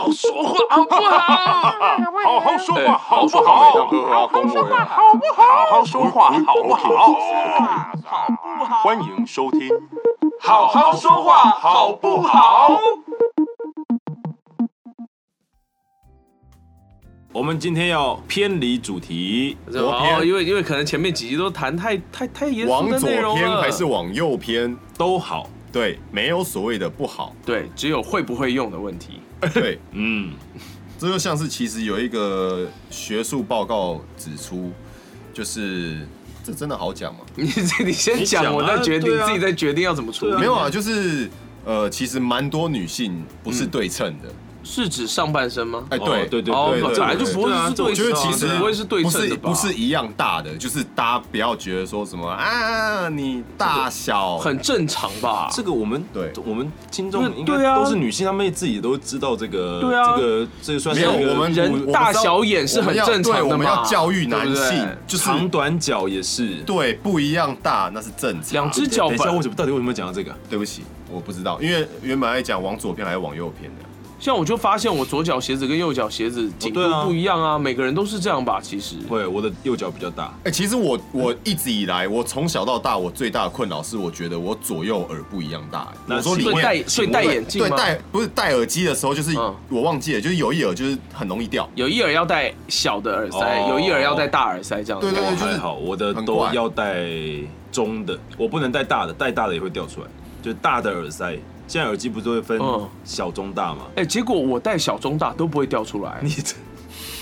好说话好不好？好好说话好不好好？好好说话好不好？好好说话好不好？欢迎收听。好好说话好不好？我们今天要偏离主题，左偏哦，因为因为可能前面几集都谈太太太严肃的往左内容了，偏还是往右偏？都好。对，没有所谓的不好。对，只有会不会用的问题。对，嗯，这就像是其实有一个学术报告指出，就是这真的好讲吗？你 你先你讲啊，我再决定，对啊自己再决定要怎么处理。没有啊，就是呃，其实蛮多女性不是对称的。是指上半身吗？哎，哦对对对哦对，本来就不会是对就是其实不会是对不称的吧？是不是一样大的，就是大家不要觉得说什么啊，你大小很正常吧？这个我们对我们听众应该都是女性，她们自己都知道这个，对啊这个这个算没是一个有我们人大小眼是很正常的嘛我们要对，我们要教育男性，就是长短脚也是。对不一样大，那是正常。两只脚等一下，为什么到底为什么讲到这个？对不起，我不知道，因为原本在讲往左偏还是往右偏的。像我就发现我左脚鞋子跟右脚鞋子紧度不一样啊，每个人都是这样吧？其实对，我的右脚比较大。哎、其实我我一直以来，我从小到大，我最大的困扰是，我觉得我左右耳不一样大、我说里所以面戴所以戴眼镜吗？对戴不是戴耳机的时候，就是、嗯我忘记了，就是有一耳就是很容易掉。有一耳要戴小的耳塞，哦有一耳要戴大耳塞，这样对对对就是还好，我的都要戴中的，我不能戴大的，戴大的也会掉出来。就是大的耳塞，现在耳机不是都会分嗯小、中、大吗？哎，结果我戴小中大都不会掉出来，你这，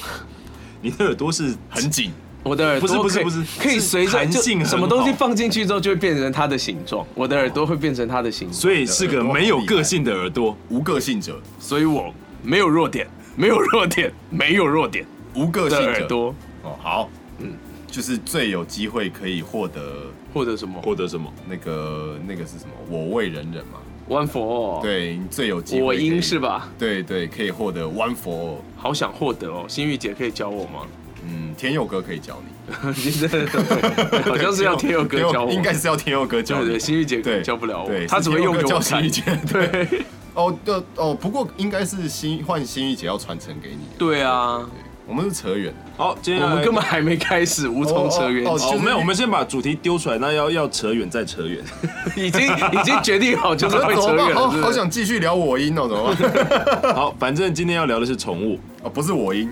你的耳朵是很紧，我的耳朵不是不是不是可以是随着就性很什么东西放进去之后就会变成它的形状，我的耳朵会变成它的形状，所以是个没有个性的耳朵。无个性者，所以我没有弱点，没有弱点，没有弱点无个性耳朵哦，好，嗯，就是最有机会可以获得获得什么获得什么？那个那个是什么？我为人人嘛。One for all，，对，你最有机会我可以应是？吧？对对，可以获得 one for all。好想获得哦，心玉姐可以教我吗？嗯，天佑哥可以教你。真的，好像是要天佑哥教我，应该是要天佑哥教你。对对，心玉姐对教不了我他，，只会用给我看教心玉。姐。对 哦，对哦，不过应该是新换心玉姐要传承给你。对啊，对，我们是扯远。好，接下来我们根本还没开始，无从扯远起，哦没有，我们先把主题丢出来，那要要扯远再扯远。已经已经决定好就是会？扯远了，是不是好好想继续聊我音哦，怎么办？好，反正今天要聊的是宠物，哦，不是我音，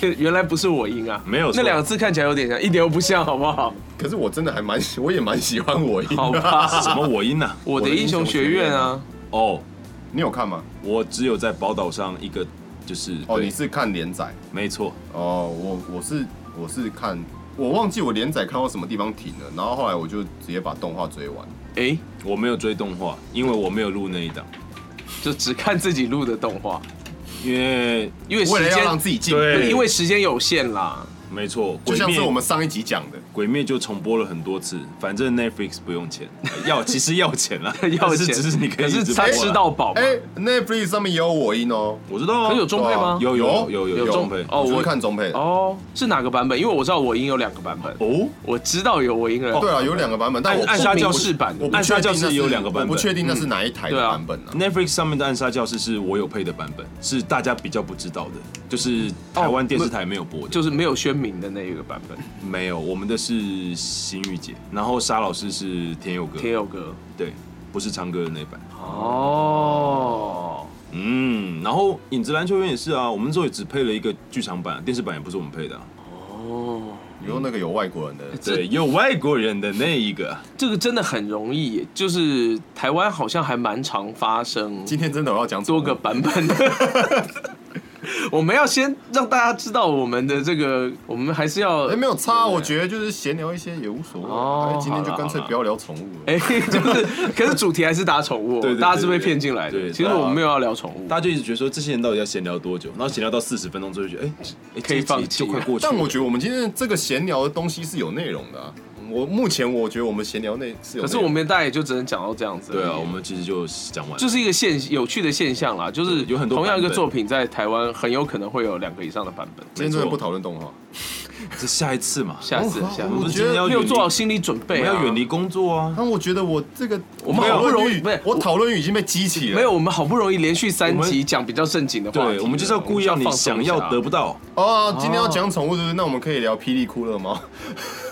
这原来不是我音啊，没有错那两个字看起来有点像，一点都不像，好不好？可是我真的还蛮，我也蛮喜欢我音。好吧，什么我音呢、啊？我的英雄学院啊，哦，你有看吗？我只有在宝岛上一个，就是哦，你是看连载？没错，哦，我我是我是看，我忘记我连载看到什么地方停了，然后后来我就直接把动画追完。哎，我没有追动画，因为我没有录那一档，就只看自己录的动画，因为因为时间让间自己进因为时间有限啦。没错，就像是我们上一集讲的，鬼灭就重播了很多次，反正 Netflix 不用钱，要其实要钱啦，要钱，是只是你可以可是他吃到饱嘛。哎，Netflix 上面也有我音哦。我知道啊，有中配吗？有有有有有有中配哦，我会看中配。哦是哪个版本？因为我知道我音有两个版本，哦，我知道有我音了。对啊，有两个版本，但我暗杀教室室版暗杀教室确定那是有两个版本，我不确定那是哪一台的版本啊。Netflix 上面的暗杀教室是我有配的版本，是大家比较不知道的，就是台湾电视台没有播，就是没有宣明的那一个版本。没有，我们的是新玉姐，然后沙老师是天佑哥，天佑哥。对，不是唱歌的那版。哦，嗯，然后影子篮球员也是啊，我们之后也只配了一个剧场版，电视版也不是我们配的啊、哦，你说那个有外国人的，对，有外国人的那一个，这个真的很容易，就是台湾好像还蛮常发生今天真的我要讲多个版本。的。我们要先让大家知道我们的这个，我们还是要哎，没有差，我觉得就是闲聊一些也无所哦谓。哎，今天就干脆不要聊宠物了。哎，就是，可是主题还是打宠物哦，对大家是被骗进来的。对其实我们没有要聊宠物，大家就一直觉得说这些人到底要闲聊多久，然后闲聊到四十分钟之后就觉得，哎、哎可以放弃就快过去了。但我觉得我们今天这个闲聊的东西是有内容的啊。我目前我觉得我们闲聊内是有可是我们大概也就只能讲到这样子。对啊，我们其实就讲完了，就是一个现有趣的现象啦，就是有很多同样一个作品在台湾很有可能会有两个以上的版本。今天真的不讨论动画。这下一次嘛，下次哦下次我觉得没有要做好心理准我备要远离工作啊。那我觉得我这个我们好不容易讨论欲不是我讨论欲已经被激起了。没有，我们好不容易连续三集讲比较正经的话我们就是要故意让你想要得不到。哦，今天要讲宠物，是不是？那我们可以聊霹雳酷乐猫。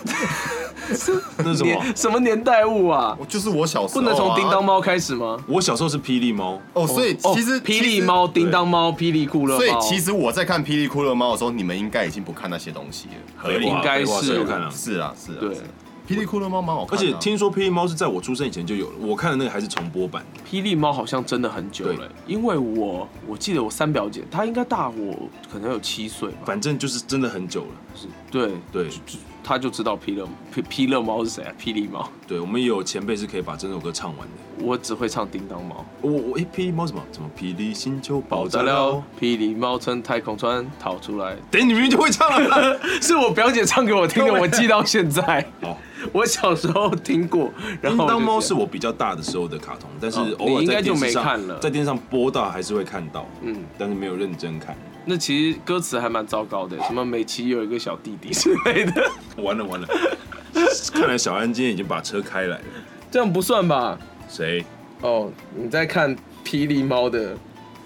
那是什么？年什么年代物啊？我就是我小时候、啊、不能从叮当猫开始吗？我小时候是霹雳猫，哦，所以哦其实霹雳猫、叮当猫、霹雳酷乐猫，所以其实我在看霹雳酷乐猫的时候，你们应该已经不看那些东西了。合理应该是有看啊？是啊，是啊。对是啊霹雳酷乐猫蛮好看而且听说霹雳猫是在我出生以前就有了，我看的那个还是重播版。霹雳猫好像真的很久了对，因为我我记得我三表姐她应该大我可能有七岁吧，反正就是真的很久了。对，对她就知道霹乐霹霹乐猫是谁啊？霹雳猫，对，我们也有前辈是可以把整首歌唱完的。我只会唱叮当猫。我我哎，霹雳猫什么？怎么霹雳星球爆爆炸炸了了！，霹雳猫乘太空船逃出来，等你明明就会唱了。是我表姐唱给我听的，我记到现在。好，我小时候听过，然叮后当猫是我比较大的时候的卡通，但是哦偶尔应该就电视上没看了在电视上播到还是会看到，嗯，但是没有认真看。那其实歌词还蛮糟糕的，什么美琪有一个小弟弟 之类的，完了完了，看来小安今天已经把车开来了。这样不算吧？谁？哦，你在看霹雳猫的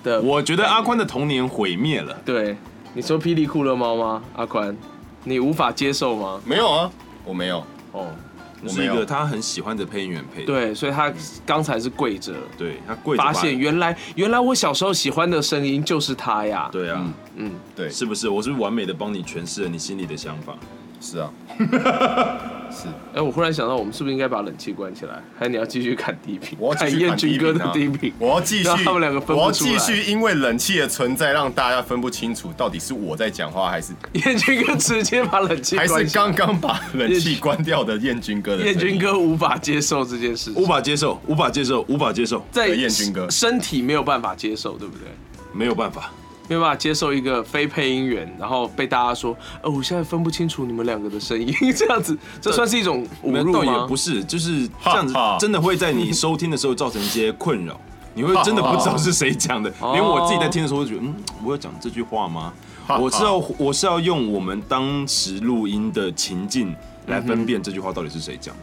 的，我觉得阿宽的童年毁灭了。对，你说霹雳酷乐猫吗？阿宽，你无法接受吗？没有啊，我没有。哦，那是一个他很喜欢的配音员配的。对，所以他刚才是跪着，对，他跪着发现原来原来我小时候喜欢的声音就是他呀。对啊，嗯，对，是不是？我是不是完美的帮你诠释了你心里的想法？是啊，是。哎，我忽然想到，我们是不是应该把冷气关起来？还是你要继续看低频？我要继看续看低燕军哥的低频。我要继续，让他们两个分不我要继续，因为冷气的存在，让大家分不清楚到底是我在讲话，还是 燕军哥直接把冷气还关起来。是刚刚把冷气关掉的燕军哥的声音。燕军哥无法接受这件事情，无法接受，无法接受，无法接受，在燕军哥身体没有办法接受，对不对？没有办法。没有办法接受一个非配音员，然后被大家说，哦，我现在分不清楚你们两个的声音，这样子，这算是一种侮辱倒吗？也不是，就是这样子真的会在你收听的时候造成一些困扰。你会真的不知道是谁讲的，哦连我自己在听的时候，就觉得，嗯，我有讲这句话吗？我是要我是要用我们当时录音的情境来分辨这句话到底是谁讲的，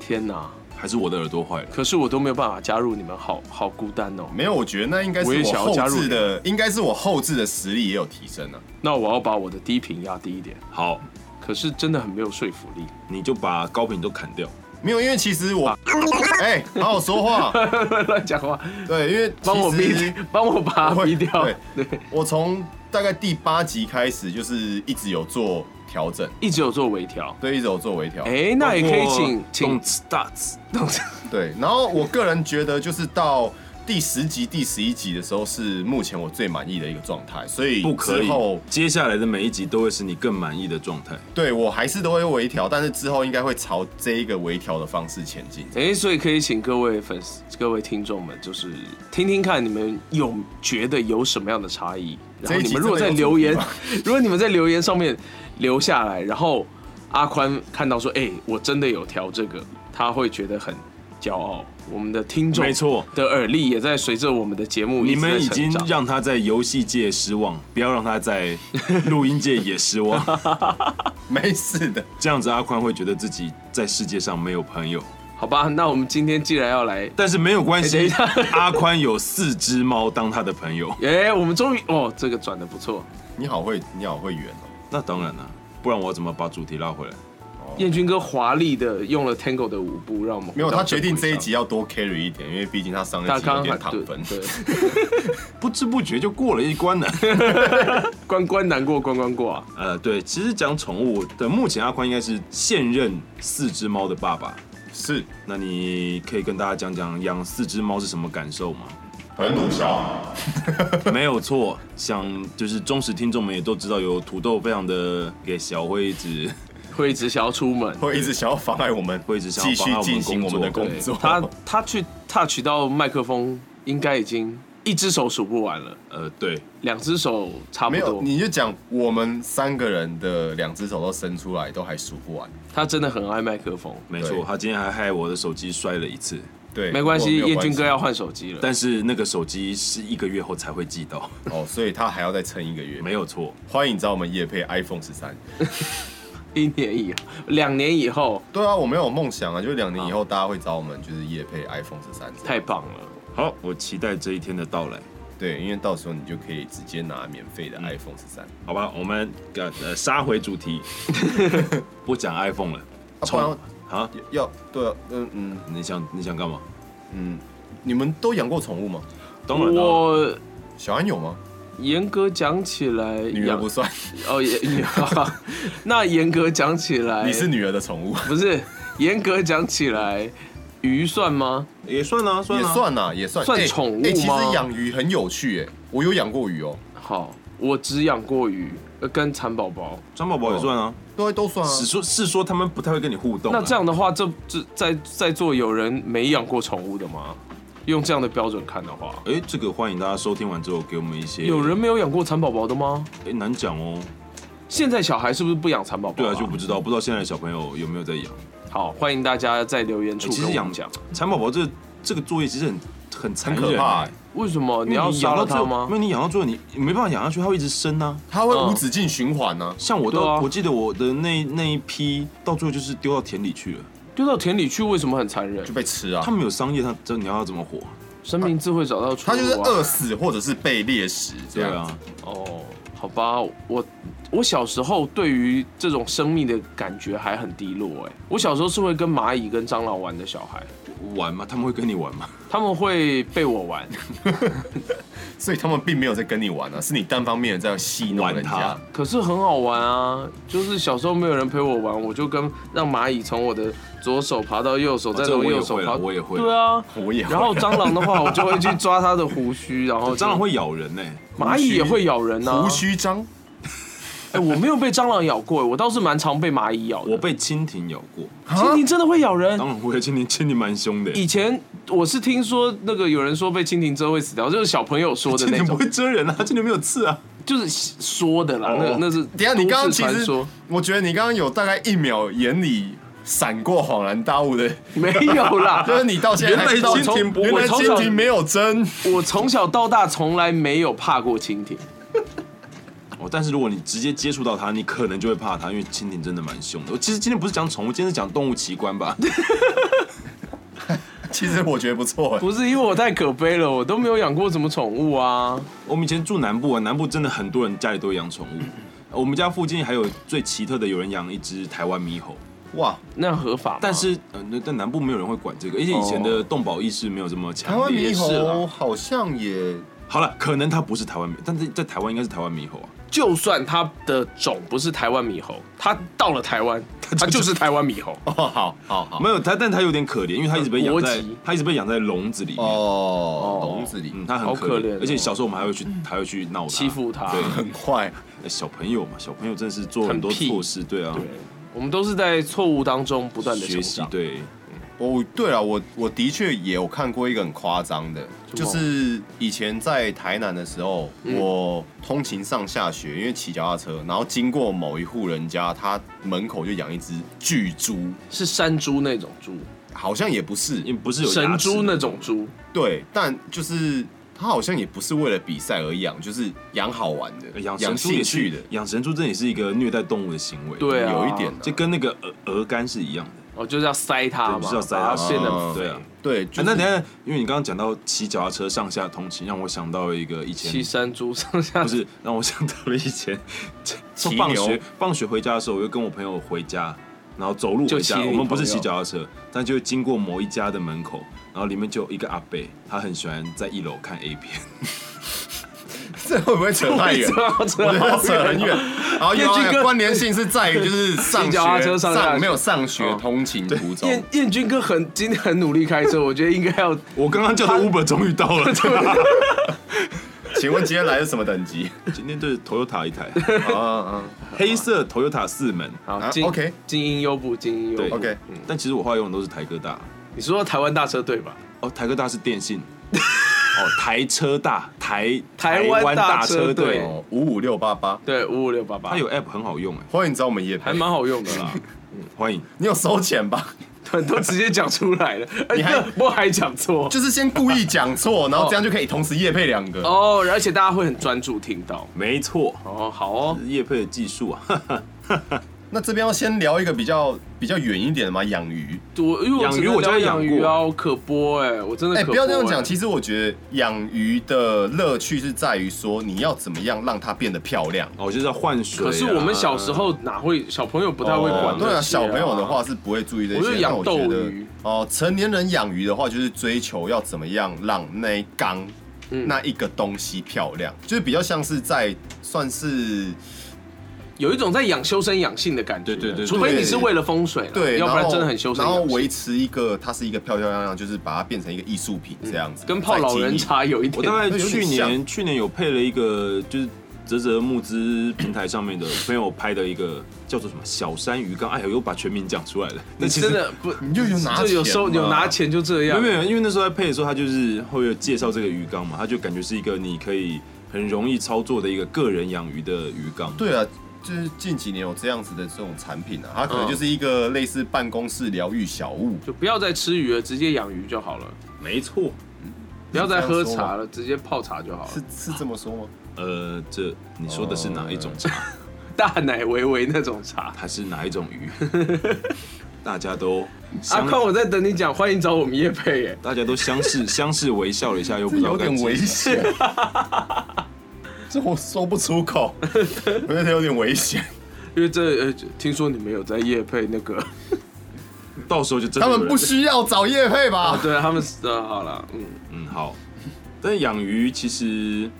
天哪！还是我的耳朵坏了？可是我都没有办法加入你们，好好孤单哦。没有，我觉得那应该是我也想要后加入置的，应该是我后置的实力也有提升啊。那我要把我的低频压低一点，好，可是真的很没有说服力。你就把高频都砍掉。没有，因为其实我，哎、好好说话。乱讲话，对，因为帮我其实逼，帮我把它逼掉。对对，我从大概第八集开始，就是一直有做调整，一直有做微调。对，一直有做微调。哎，那也可以请请 Don't start。对，然后我个人觉得，就是到第十集、第十一集的时候，是目前我最满意的一个状态，所以不可以接下来的每一集都会是你更满意的状态。对我还是都会微调，但是之后应该会朝这一个微调的方式前进。哎，所以可以请各位粉丝、各位听众们，就是听听看你们有觉得有什么样的差异。然后你们如果在留言 如果你们在留言上面留下来，然后阿宽看到说，哎，我真的有调这个，他会觉得很骄傲。我们的听众没错的耳力也在随着我们的节目你们已经让他在游戏界失望，不要让他在录音界也失望。没事的，这样子，阿宽会觉得自己在世界上没有朋友。好吧？那我们今天既然要来，但是没有关系阿宽有四只猫当他的朋友。哎，我们终于哦，这个转的不错。你好会，你好会圆哦。那当然了，不然我怎么把主题拉回来？燕军哥华丽的用了 Tango 的舞步，让我们没有，他决定这一集要多 carry 一点，因为毕竟他上一他集有点躺分。对，不知不觉就过了一关了。关关难过关关过啊！呃，对，其实讲宠物的，目前阿宽应该是现任四只猫的爸爸。是，那你可以跟大家讲讲养四只猫是什么感受吗？很鲁小。没有错，像就是忠实听众们也都知道，有土豆非常的给小辉一直 会一直想要出门，会一直想要妨碍我们，会一直想要继续进行我们的工工作。他他去 touch 到麦克风，应该已经一只手数不完了，呃，对，两只手差不没有，多。你就讲我们三个人的两只手都伸出来，都还数不完。他真的很爱麦克风，没错，他今天还害我的手机摔了一次。对，没关系，如果燕军哥要关换手机了。但是那个手机是一个月后才会寄到，哦，所以他还要再撑一个月。没有错。欢迎找我们叶配 iPhone 十三。一年以后，两年以后，对啊，我们有梦想啊，就是两年以后大家会找我们，就是叶配 iPhone 十三。太棒了。好，我期待这一天的到来。对，因为到时候你就可以直接拿免费的 iPhone 十三。好吧，我们呃呃杀回主题，不讲 iPhone 了。啊，不然啊，要对啊，嗯嗯你想你想干嘛？嗯，你们都养过宠物吗？当然了，我小安有吗？严格讲起来，养女儿不算，哦也也 那严格讲起来，你是女儿的宠物，不是？严格讲起来，鱼算吗？也算啊，算啊，也算呐，也算哎算宠物哎其实吗养鱼很有趣哎，我有养过鱼哦，好，我只养过鱼，呃跟蚕宝宝。蚕宝宝也算啊。都都算啊。是说，是说他们不太会跟你互动啊。那这样的话，这这在在座有人没养过宠物的吗？用这样的标准看的话，哎，这个欢迎大家收听完之后给我们一些。有人没有养过蚕宝宝的吗？哎难讲哦。现在小孩是不是不养蚕宝宝、对啊，就不知道，不知道现在的小朋友有没有在养。好，欢迎大家在留言处哎其实养蚕宝宝这这个作业其实很很残忍欸很可怕欸为什么你要养到最后了它吗因？为你养到最后，你你没办法养下去，它会一直生啊。它会无止境循环呢。像我都，我记得我的那那一批到最后就是丢到田里去了。丢到田里去，为什么很残忍就？被吃啊他。们有商业，他这你要怎么活？生命智慧找到出路、啊。它就是饿死或者是被猎食这对。啊，哦，好吧，我我小时候对于这种生命的感觉还很低落哎。我小时候是会跟蚂蚁跟蟑螂玩的小孩，玩吗？他们会跟你玩吗？他们会被我玩。所以他们并没有在跟你玩啊，是你单方面的在戏弄人家。可是很好玩啊！就是小时候没有人陪我玩，我就跟让蚂蚁从我的左手爬到右手，再从右手爬。了我也会对啊，我也然后蟑螂的话，我就会去抓它的胡须，然后 蟑螂，会咬人呢。蚂蚁也会咬人啊。胡须章，哎，我没有被蟑螂咬过，我倒是蛮常被蚂蚁咬的。我被蜻蜓咬过，蜻蜓真的会咬人当。然会，蜻蜓蜻蜓蛮凶的。以前我是听说那个有人说被蜻蜓蛰会死掉，就是小朋友说的那种，蜻蜓不会蛰人啊，蜻蜓没有刺啊。就是说的啦。哦那那是等一下你刚刚都其实说，我觉得你刚刚有大概一秒眼里闪过恍然大悟的，没有啦。就是你到现在原来蜻蜓不会原来我从小蜻蜓没有针。我从小到大从来没有怕过蜻蜓。哦，但是如果你直接接触到它，你可能就会怕它，因为蜻蜓真的蛮凶的。我其实今天不是讲宠物，今天是讲动物奇观吧？其实我觉得不错，不是因为我太可悲了，我都没有养过什么宠物啊。我们以前住南部啊，南部真的很多人家里都养宠物。我们家附近还有最奇特的，有人养一只台湾猕猴，哇！那样合法？但是呃，但南部没有人会管这个，而且以前的动保意识没有这么强台湾。猕猴好像也好了，可能它不是台湾猕，但是在台湾应该是台湾猕猴啊。就算它的种不是台湾猕猴，它到了台湾，它就是台湾猕猴。哦，好好好。没有它，但它有点可怜，因为它一直被养在它一直被养在笼子里面。哦，笼子里。嗯，它很好可怜哦。而且小时候我们还会去，还会去闹它，欺负它对，很坏，呃小朋友嘛，小朋友真的是做很多错事，对啊，对，我们都是在错误当中不断的学习，成长。对，哦，对了，我我的确也有看过一个很夸张的，就是以前在台南的时候，嗯我通勤上下学，因为骑脚踏车，然后经过某一户人家，他门口就养一只巨猪，是山猪那种猪，好像也不是因为不是有神猪那种猪。对，但就是他好像也不是为了比赛而养，就是养好玩的，呃养养兴趣的，养神猪，这也是一个虐待动物的行为，对啊有一点啊这跟那个鹅鹅肝是一样的。哦，就是要塞它嘛，就是要塞它把它变得对啊。对，就啊，那等下，因为你刚刚讲到骑脚踏车上下通勤，让我想到一个以前骑山猪上下不是让我想到了以前骑 放学放学回家的时候，我就跟我朋友回家，然后走路回家。我们不是骑脚踏车，但就经过某一家的门口，然后里面就有一个阿伯，他很喜欢在一楼看 A 片。这会不会扯太远？扯很远。然后有燕军哥关联性是在于就是上学 上没有上学通勤途中，燕燕军哥很今天很努力开车，我觉得应该要我刚刚叫的 Uber 终于到了，请问今天来的什么等级？今天就是 Toyota 一台，啊啊黑色 Toyota 四门。啊好精 OK 精英优步，精英优对步。，OK，但其实我后来用的都是台哥大。你说台湾大车队吧？哦，台哥大是电信。哦，台车大，台台湾大大车队。五五六八八，对，五五六八八，它有 App 很好用哎，欢迎找我们叶培还蛮好用的啦。欢迎。你有收钱吧？对，都直接讲出来了，而 你还且不还讲错。就是先故意讲错，然后这样就可以同时夜配两个。哦，而且大家会很专注听到。没错，哦，好哦，叶配的技术啊，那这边要先聊一个比较比较远一点的嘛，养鱼。我因为养鱼我家养鱼啊，我可播哎，我真的哎、可不要这样讲。其实我觉得养鱼的乐趣是在于说，你要怎么样让它变得漂亮。哦，就是要换水啊。可是我们小时候哪会，小朋友不太会管哦对啊，小朋友的话是不会注意这些。我就养但觉得斗鱼哦，成年人养鱼的话，就是追求要怎么样让那一缸、嗯那一个东西漂亮，就是比较像是在算是有一种在养修身养性的感觉。对对对对除非你是为了风水，对，要不然真的很修身然后。维持一个它是一个漂漂亮亮，就是把它变成一个艺术品这样子，跟泡老人茶有一点。我大概去年去年有配了一个，就是泽泽募资平台上面的朋友拍的一个叫做什么小山鱼缸，哎呀，又把全名讲出来了。那你其实真的不，你就有拿就有收有拿钱就这样。没有没有，因为那时候在配的时候，他就是会有介绍这个鱼缸嘛，他就感觉是一个你可以很容易操作的一个个人养鱼的鱼缸。对啊，就是近几年有这样子的这种产品啊，它可能嗯就是一个类似办公室疗愈小物。就不要再吃鱼了，直接养鱼就好了。没错，不要再喝茶了，直接泡茶就好了。是是这么说吗？呃，这你说的是哪一种茶？大奶维维那种茶。还是哪一种鱼？大家都阿相宽，我在等你讲，欢迎找我们叶佩耶。大家都相视相视微笑了一下，又不知道有点危险，这我说不出口，我觉得有点危险。因为这呃，听说你们有在夜配那个，到时候就真的他们不需要找夜配啊，吧？对他们呃，好了，嗯，嗯好，但是养鱼其实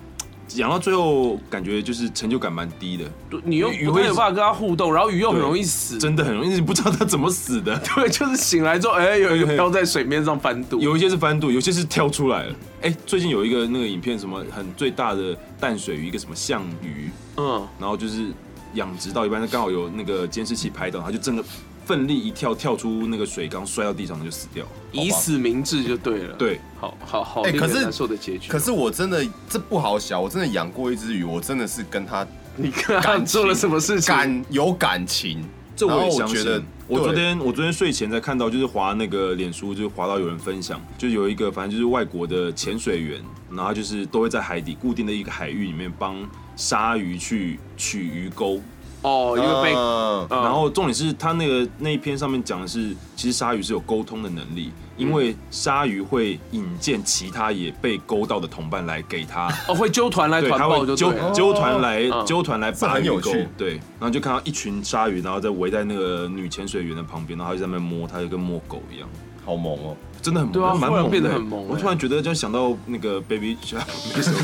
养到最后感觉就是成就感蛮低的，你又鱼没有办法跟它互动，然后鱼又很容易死，真的很容易，你不知道它怎么死的。对，就是醒来之后，哎，有一个漂在水面上翻肚，有一些是翻肚，有些是跳出来了。哎、最近有一个那个影片，什么很最大的淡水鱼，一个什么象鱼，嗯，然后就是养殖到一半，刚好有那个监视器拍到，它就真的奋力一跳，跳出那个水缸，摔到地上就死掉。以死明志就对了，，对，好好好，哎可是难受的结局。可是我真的这不好想，我真的养过一只鱼，我真的是跟它你看他做了什么事情？感 有感情。这我也相信我觉得。我昨天我昨天睡前才看到，就是滑那个脸书，就是滑到有人分享，就有一个反正就是外国的潜水员，然后就是都会在海底固定的一个海域里面帮鲨鱼去取鱼钩，哦，因为被嗯嗯然后重点是他那个那一篇上面讲的是，其实鲨鱼是有沟通的能力，因为鲨鱼会引荐其他也被勾到的同伴来给他，哦会揪团来对，团他会揪报就对了。揪团来嗯揪团来这拔鱼钩很有趣，对，然后就看到一群鲨鱼，然后在围在那个女潜水员的旁边，然后就在那边摸，他就跟摸狗一样。好萌哦。真的很对啊忽然蛮猛的，变得很萌我欸突然觉得，就想到那个 Baby Shark 那首歌。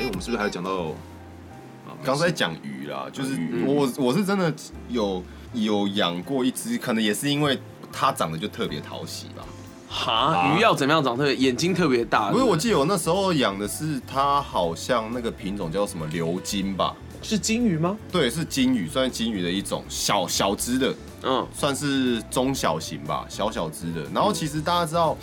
哎，我们是不是还有讲到？啊刚才讲鱼啦，就是我我是真的有有养过一只，可能也是因为它长得就特别讨喜吧。哈，鱼要怎么样长特别？眼睛特别大。不是，我记得我那时候养的是它，好像那个品种叫什么流金吧？是金鱼吗？对，是金鱼，算是金鱼的一种小小只的，嗯，算是中小型吧，小小只的。然后其实大家知道，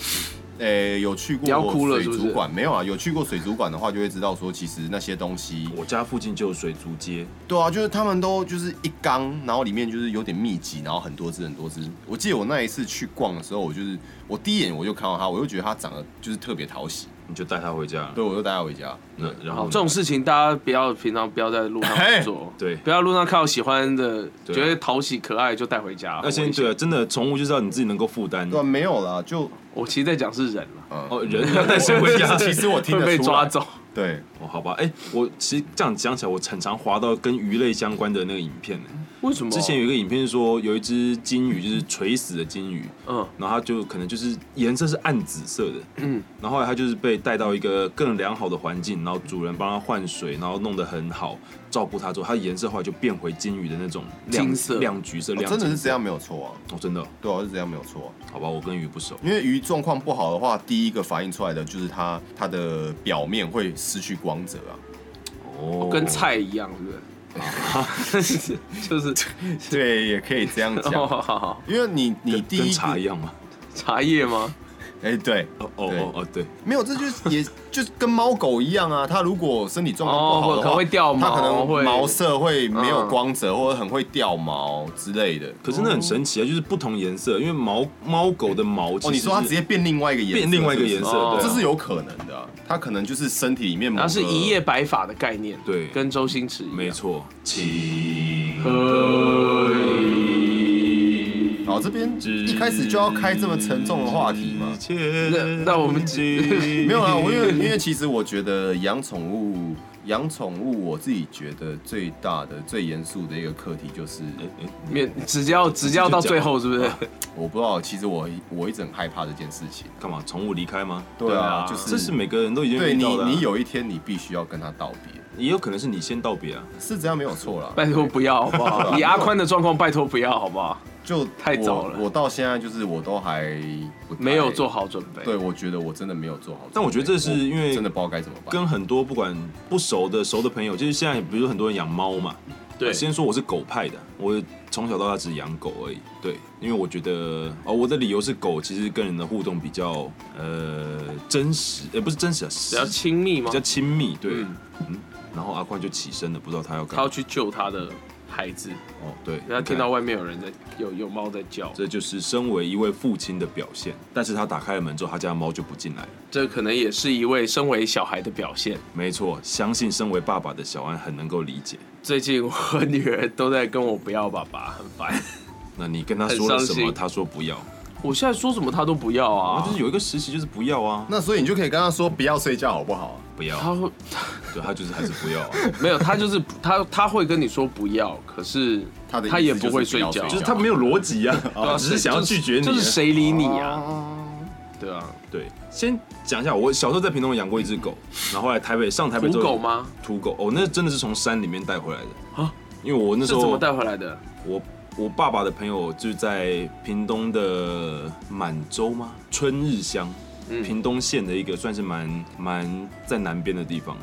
诶、有去过水族馆没有啊？有去过水族馆的话，就会知道说，其实那些东西，我家附近就有水族街，对啊，就是他们都就是一缸，然后里面就是有点密集，然后很多只很多只。我记得我那一次去逛的时候，我就是我第一眼我就看到它，我就觉得它长得就是特别讨喜，你就带它回家。对我就带它回家。那然好，后这种事情大家不要平常不要在路上做，对不要路上看到喜欢的，对觉得讨喜可爱就带回家。那先对啊，真的宠物就是要你自己能够负担对。啊，没有啦，就我其实在讲是人了，嗯，哦，人要带谁回家？其实我听会得出来。被抓走。对，哦，好吧，哎、我其实这样讲起来，我很常滑到跟鱼类相关的那个影片呢。为什么？之前有一个影片是说，有一只金鱼就是垂死的金鱼，嗯然后它就可能就是颜色是暗紫色的，嗯，然后后来它就是被带到一个更良好的环境，然后主人帮它换水，然后弄得很好，照顾它之后，它颜色后来就变回金鱼的那种亮金色亮橘色，哦亮金色真的是这样没有错啊。哦，真的哦，对啊，是这样没有错啊、好吧，我跟鱼不熟，因为鱼状况不好的话，第一个反映出来的就是它它的表面会失去光泽啊。哦跟菜一样，是不是？就是对，也可以这样 哦，讲。好好好，因为你你跟跟第一个茶一样吗？茶叶吗？哎，对，哦哦哦哦，对，没有，这就是也 就是跟猫狗一样啊。它如果身体状况不好的哦可能话，会掉毛它可能会毛色会没有嗯光泽，或者很会掉毛之类的。可是那很神奇啊，就是不同颜色，因为毛猫狗的毛哦，你说它直接变另外一个颜色，变另外一个颜色，哦对啊，这是有可能的啊。它可能就是身体里面它是一夜白发的概念，对跟周星驰一样。没错，情哦，这边一开始就要开这么沉重的话题吗？那那我们没有啊，我因为因为其实我觉得养宠物，养宠物我自己觉得最大的、最严肃的一个课题就是，面只要只要到最后是不是？我不知道，其实我我一直很害怕这件事情。干嘛？宠物离开吗？对啊，啊就是这是每个人都已经对你遇到的啊，你有一天你必须要跟他道别，也有可能是你先道别啊。是这样没有错啦。拜托不要好不好？以阿宽的状况，拜托不要好不好？就太早了我我到现在就是我都还没有做。好准备。对，我觉得我真的没有做好准备。但我觉得这是因为真的不知道该怎么办。跟很多不管不熟的、熟的朋友，就是现在，比如说很多人养猫嘛。对先说我是狗派的，我从小到大只养狗而已。对，因为我觉得哦，我的理由是狗其实跟人的互动比较呃真实，也、不是真实啊，比较亲密吗比较？亲密。对，嗯嗯然后阿宽就起身了，不知道他要干嘛。他要去救他的孩子，哦，对，他听到外面有人在有有猫在叫，这就是身为一位父亲的表现。但是他打开了门之后，他家的猫就不进来了。这可能也是一位身为小孩的表现。没错，相信身为爸爸的小安很能够理解。最近我女儿都在跟我不要爸爸，很烦。那你跟他说了什么？他说不要。我现在说什么他都不要啊，就是有一个实习就是不要啊，那所以你就可以跟他说不要睡觉好不好？不要，他会 对他就是还是不要啊。没有，他就是他他会跟你说不要，可是他的意思他也不会睡觉，就是他没有逻辑啊，啊只是想要拒绝你。就是谁理你啊？哦对啊，对，先讲一下，我小时候在屏东养过一只狗，然后后来台北上台北之后土狗？吗？土狗哦，那真的是从山里面带回来的啊，因为我那时候是怎么带回来的？我我爸爸的朋友就在屏东的满洲吗？春日乡，嗯屏东县的一个算是蛮蛮在南边的地方。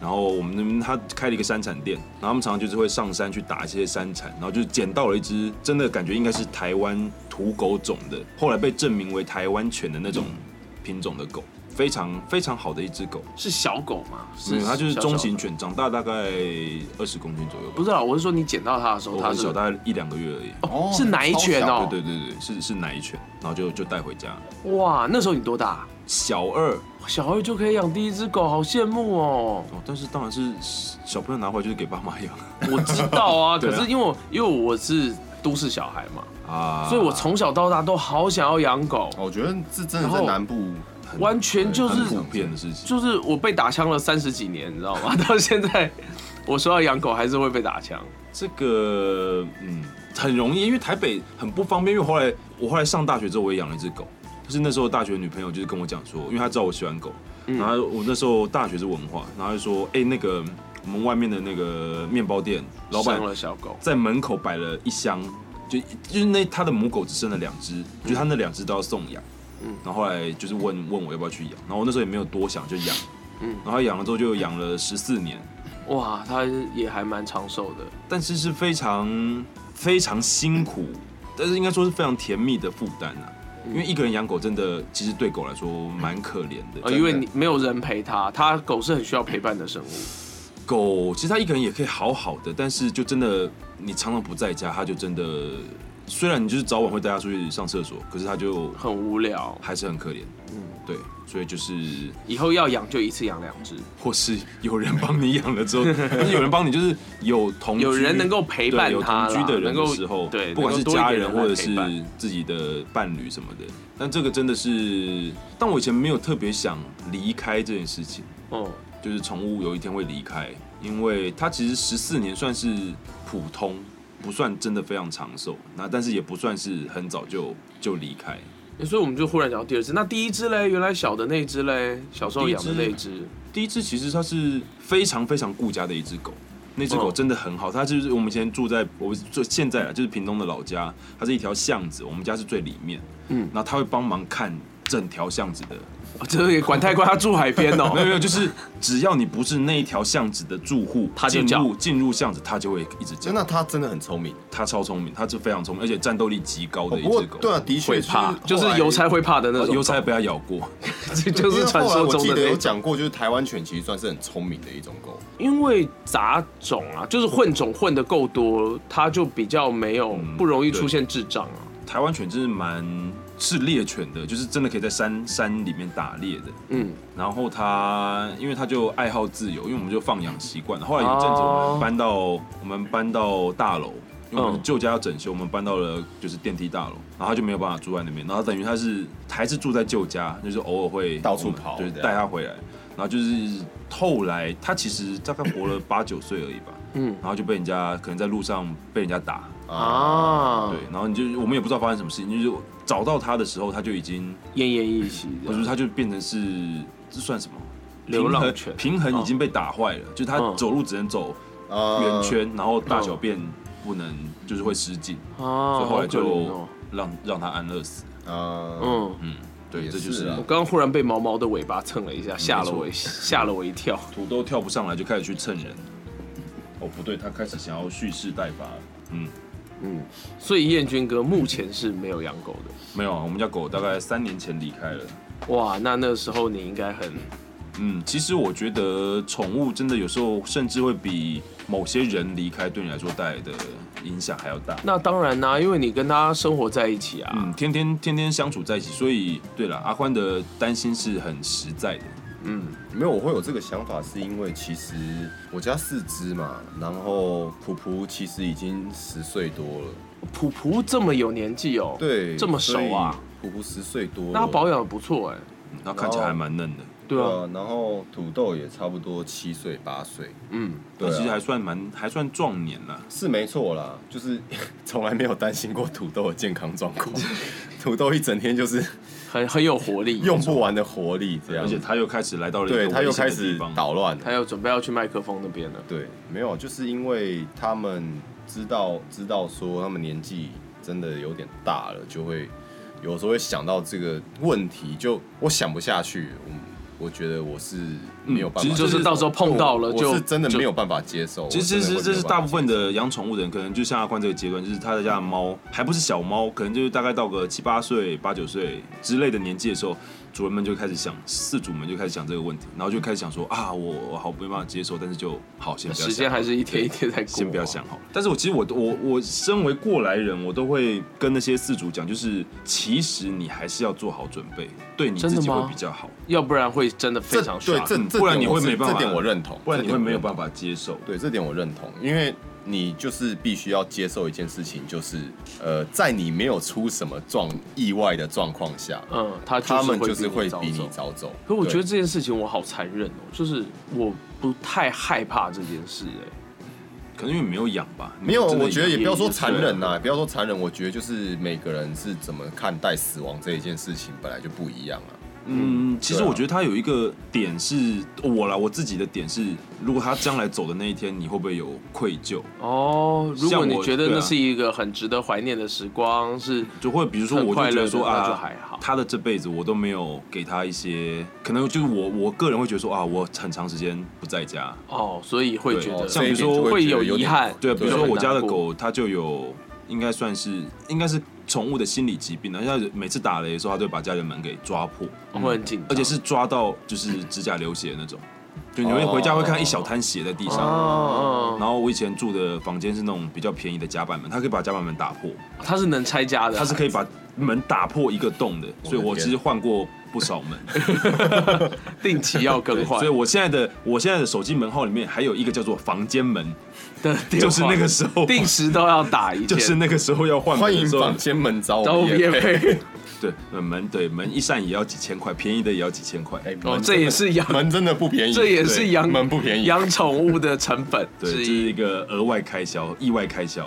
然后我们那边他开了一个山产店，然后他们常常就是会上山去打一些山产，然后就捡到了一只真的感觉应该是台湾土狗种的，后来被证明为台湾犬的那种品种的狗，非常非常好的一只狗。是小狗吗？没有，它就是中型犬，长大大概二十公斤左右吧。不是啊，我是说你捡到它的时候，它小，大概一两个月而已。哦是奶犬哦。对对对对，是是奶犬，然后就就带回家。哇，那时候你多大？小二小二就可以养第一只狗，好羡慕哦！哦，但是当然是小朋友拿回来就是给爸妈养我知道 啊，可是因为我因为我是都市小孩嘛，啊，所以我从小到大都好想要养狗，我觉得这真的在南部很完全就是普遍的事情。就是我被打枪了三十几年，你知道吗？到现在我说要养狗还是会被打枪。这个嗯很容易，因为台北很不方便。因为后来我后来上大学之后，我也养了一只狗。就是那时候大学女朋友就是跟我讲说，因为她知道我喜欢狗，嗯然后我那时候大学是文化，然后就说，哎、那个我们外面的那个面包店老板生了小狗，在门口摆了一箱，就就是那他的母狗只剩了两只，就他那两只都要送养。嗯然后后来就是问问我要不要去养，然后我那时候也没有多想就养，嗯然后养了之后就养了十四年，哇，它也还蛮长寿的。但是是非常非常辛苦，但是应该说是非常甜蜜的负担啊。因为一个人养狗真的其实对狗来说蛮可怜的，呃，因为你没有人陪它，它狗是很需要陪伴的生物。狗其实它一个人也可以好好的，但是就真的你常常不在家，它就真的虽然你就是早晚会带它出去上厕所，可是它就很无聊，还是很可怜。嗯，对，所以就是以后要养就一次养两只，或是有人帮你养了之后，不是有人帮你，就是有同居有人能够陪伴有同居的人能够的时候，对不管是够多一家人人来或者是伴。自己的伴侣什么的，但这个真的是，但我以前没有特别想离开这件事情，哦，就是宠物有一天会离开，因为它其实十四年算是普通，不算真的非常长寿，那但是也不算是很早就就离开。所以我们就忽然讲到第二只，那第一只嘞，原来小的那只嘞，小时候养的那只，第一只其实它是非常非常顾家的一只狗，那只狗哦真的很好。它就是我们以前住在我就现在啊，就是屏东的老家，它是一条巷子，我们家是最里面。嗯那它会帮忙看整条巷子的。这个也管太宽，他住海边哦。没有没有，就是只要你不是那一条巷子的住户，进他就叫入进入巷子，他就会一直叫真。的他真的很聪明。他超聪明，他是非常聪明，而且战斗力极高的哦不过一只狗。对啊，的确会怕，就是邮差会怕的那种。邮差被他咬过，这 就是传说中因为后来我记得有种。讲过，就是台湾犬其实算是很聪明的一种狗。因为杂种啊，就是混种混的够多，它就比较没有嗯不容易出现智障啊。台湾犬真是蛮是猎犬的，就是真的可以在山山里面打猎的。嗯，然后他，因为他就爱好自由，因为我们就放养习惯。后来有一阵子我们搬到、我们搬到大楼，因为我们嗯旧家要整修，我们搬到了就是电梯大楼，然后他就没有办法住在那边，然后等于他是还是住在旧家，就是偶尔会到处跑就是这样带他回来。然后就是后来他其实大概活了八九岁而已吧，嗯然后就被人家可能在路上被人家打，啊，对，然后你就我们也不知道发生什么事情，就是找到他的时候，他就已经奄奄一息不是，的。他就变成是这算什么？流浪犬平衡平衡已经被打坏了，就是他嗯走路只能走啊圆圈，然后大小便不能就是会失禁，啊，所以后来就哦。让让他安乐死。啊，嗯，嗯，对，也这就是我刚刚忽然被毛毛的尾巴蹭了一下，吓了我一 吓了我一跳。土豆跳不上来就开始去蹭人。哦，不对，他开始想要蓄势待发。嗯，嗯，所以燕军哥目前是没有养狗的。没有啊，我们家狗大概三年前离开了。哇，那那时候你应该很嗯，其实我觉得宠物真的有时候甚至会比某些人离开对你来说带来的影响还要大。那当然啦、因为你跟他生活在一起啊。嗯，天天天天相处在一起，所以对了，阿欢的担心是很实在的。嗯，没有，我会有这个想法，是因为其实我家四只嘛，然后普普其实已经十岁多了，普普这么有年纪哦，，对，这么熟啊，普普十岁多了，那他保养的不错哎。嗯然后看起来还蛮嫩的，对啊，啊，然后土豆也差不多七岁八岁，嗯，对啊。其实还算蛮还算壮年啦。是没错啦，就是 从来没有担心过土豆的健康状况，土豆一整天就是很很有活力，用不完的活力，这样，而且他又开始来到了一个对他又开始捣乱，他又准备要去麦克风那边了。对，没有，就是因为他们知道知道说他们年纪真的有点大了，就会有时候会想到这个问题，就我想不下去，我我觉得我是没有办法，嗯其实就是到时候碰到了就真的没有办法接受。其实其实这是大部分的养宠物的人，可能就像阿宽这个阶段，就是他的家的猫还不是小猫，可能就是大概到个七八岁、八九岁之类的年纪的时候，主人们就开始想，饲主们就开始想这个问题，然后就开始想说啊，我我好没办法接受，但是就好先不要想时间还是一天一天在过，先不要想好。但是我其实我我我身为过来人，我都会跟那些饲主讲，就是其实你还是要做好准备，对你自己会比较好，要不然会真的非常对 shock 这这不然你会没办法这点我认同，不然你会没有办。法接受。对这点我认同，因为你就是必须要接受一件事情，就是呃，在你没有出什么状意外的状况下，嗯，他他们就就是是会比你早走。可我觉得这件事情我好残忍哦，就是我不太害怕这件事哎。可能因为你没有养吧，没有，我觉得也也不要说残忍对呐、不要说残忍，我觉得就是每个人是怎么看待死亡这一件事情，本来就不一样啊。嗯，其实我觉得他有一个点是我啦，我自己的点是，如果他将来走的那一天，你会不会有愧疚？哦，如果你觉得那是一个很值得怀念的时光，是就会比如说，我就觉得说啊就啊，还好。他的这辈子我都没有给他一些，可能就是我我个人会觉得说啊，我很长时间不在家，哦，所以会对觉得像比如说会有遗憾。对，比如说我家的，狗，它就有应该算是应该是宠物的心理疾病啊，像每次打雷的时候，它就会把家里的门给抓破，会很紧张，而且是抓到就是指甲流血的那种，就你会回家会看到一小滩血在地上。哦，然后我以前住的房间是那种比较便宜的夹板门，它可以把夹板门打破，它是能拆家的，它是可以把门打破一个洞的，所以我其实换过不少门。定期要更对，换所以我现在的我现在的手机门号里面还有一个叫做房间门，的电，就是那个时候定时都要打一，就是那个时候要换门欢迎房间门找找我们我们业配。业配。对呃门对门一扇也要几千块，便宜的也要几千块。哎哦门这也是养门真的不便宜，这也是对养门不便宜。养宠物的成本这是一一。个额外开销、意外开销。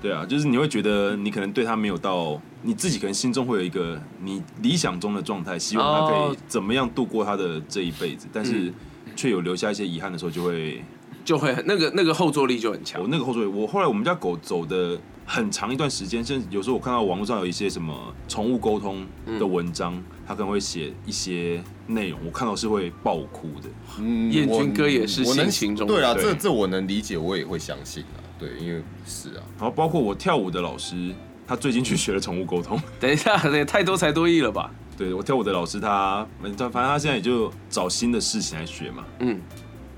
对啊，就是你会觉得你可能对他没有到，你自己可能心中会有一个你理想中的状态，希望他可哦以怎么样度过他的这一辈子，但是却有留下一些遗憾的时候，就会就会那个那个后坐力就很强我。那个后座力，我后来我们家狗走的很长一段时间，甚至有时候我看到网络上有一些什么宠物沟通的文章，它可能会写一些内容，我看到是会爆哭的。嗯燕军哥也是我能性情中对啊，对这这我能理解，我也会相信啊。对，因为是啊，然后包括我跳舞的老师，他最近去学了宠物沟通。等一下，也太多才多艺了吧？对我跳舞的老师他，反正反正他现在也就找新的事情来学嘛。嗯，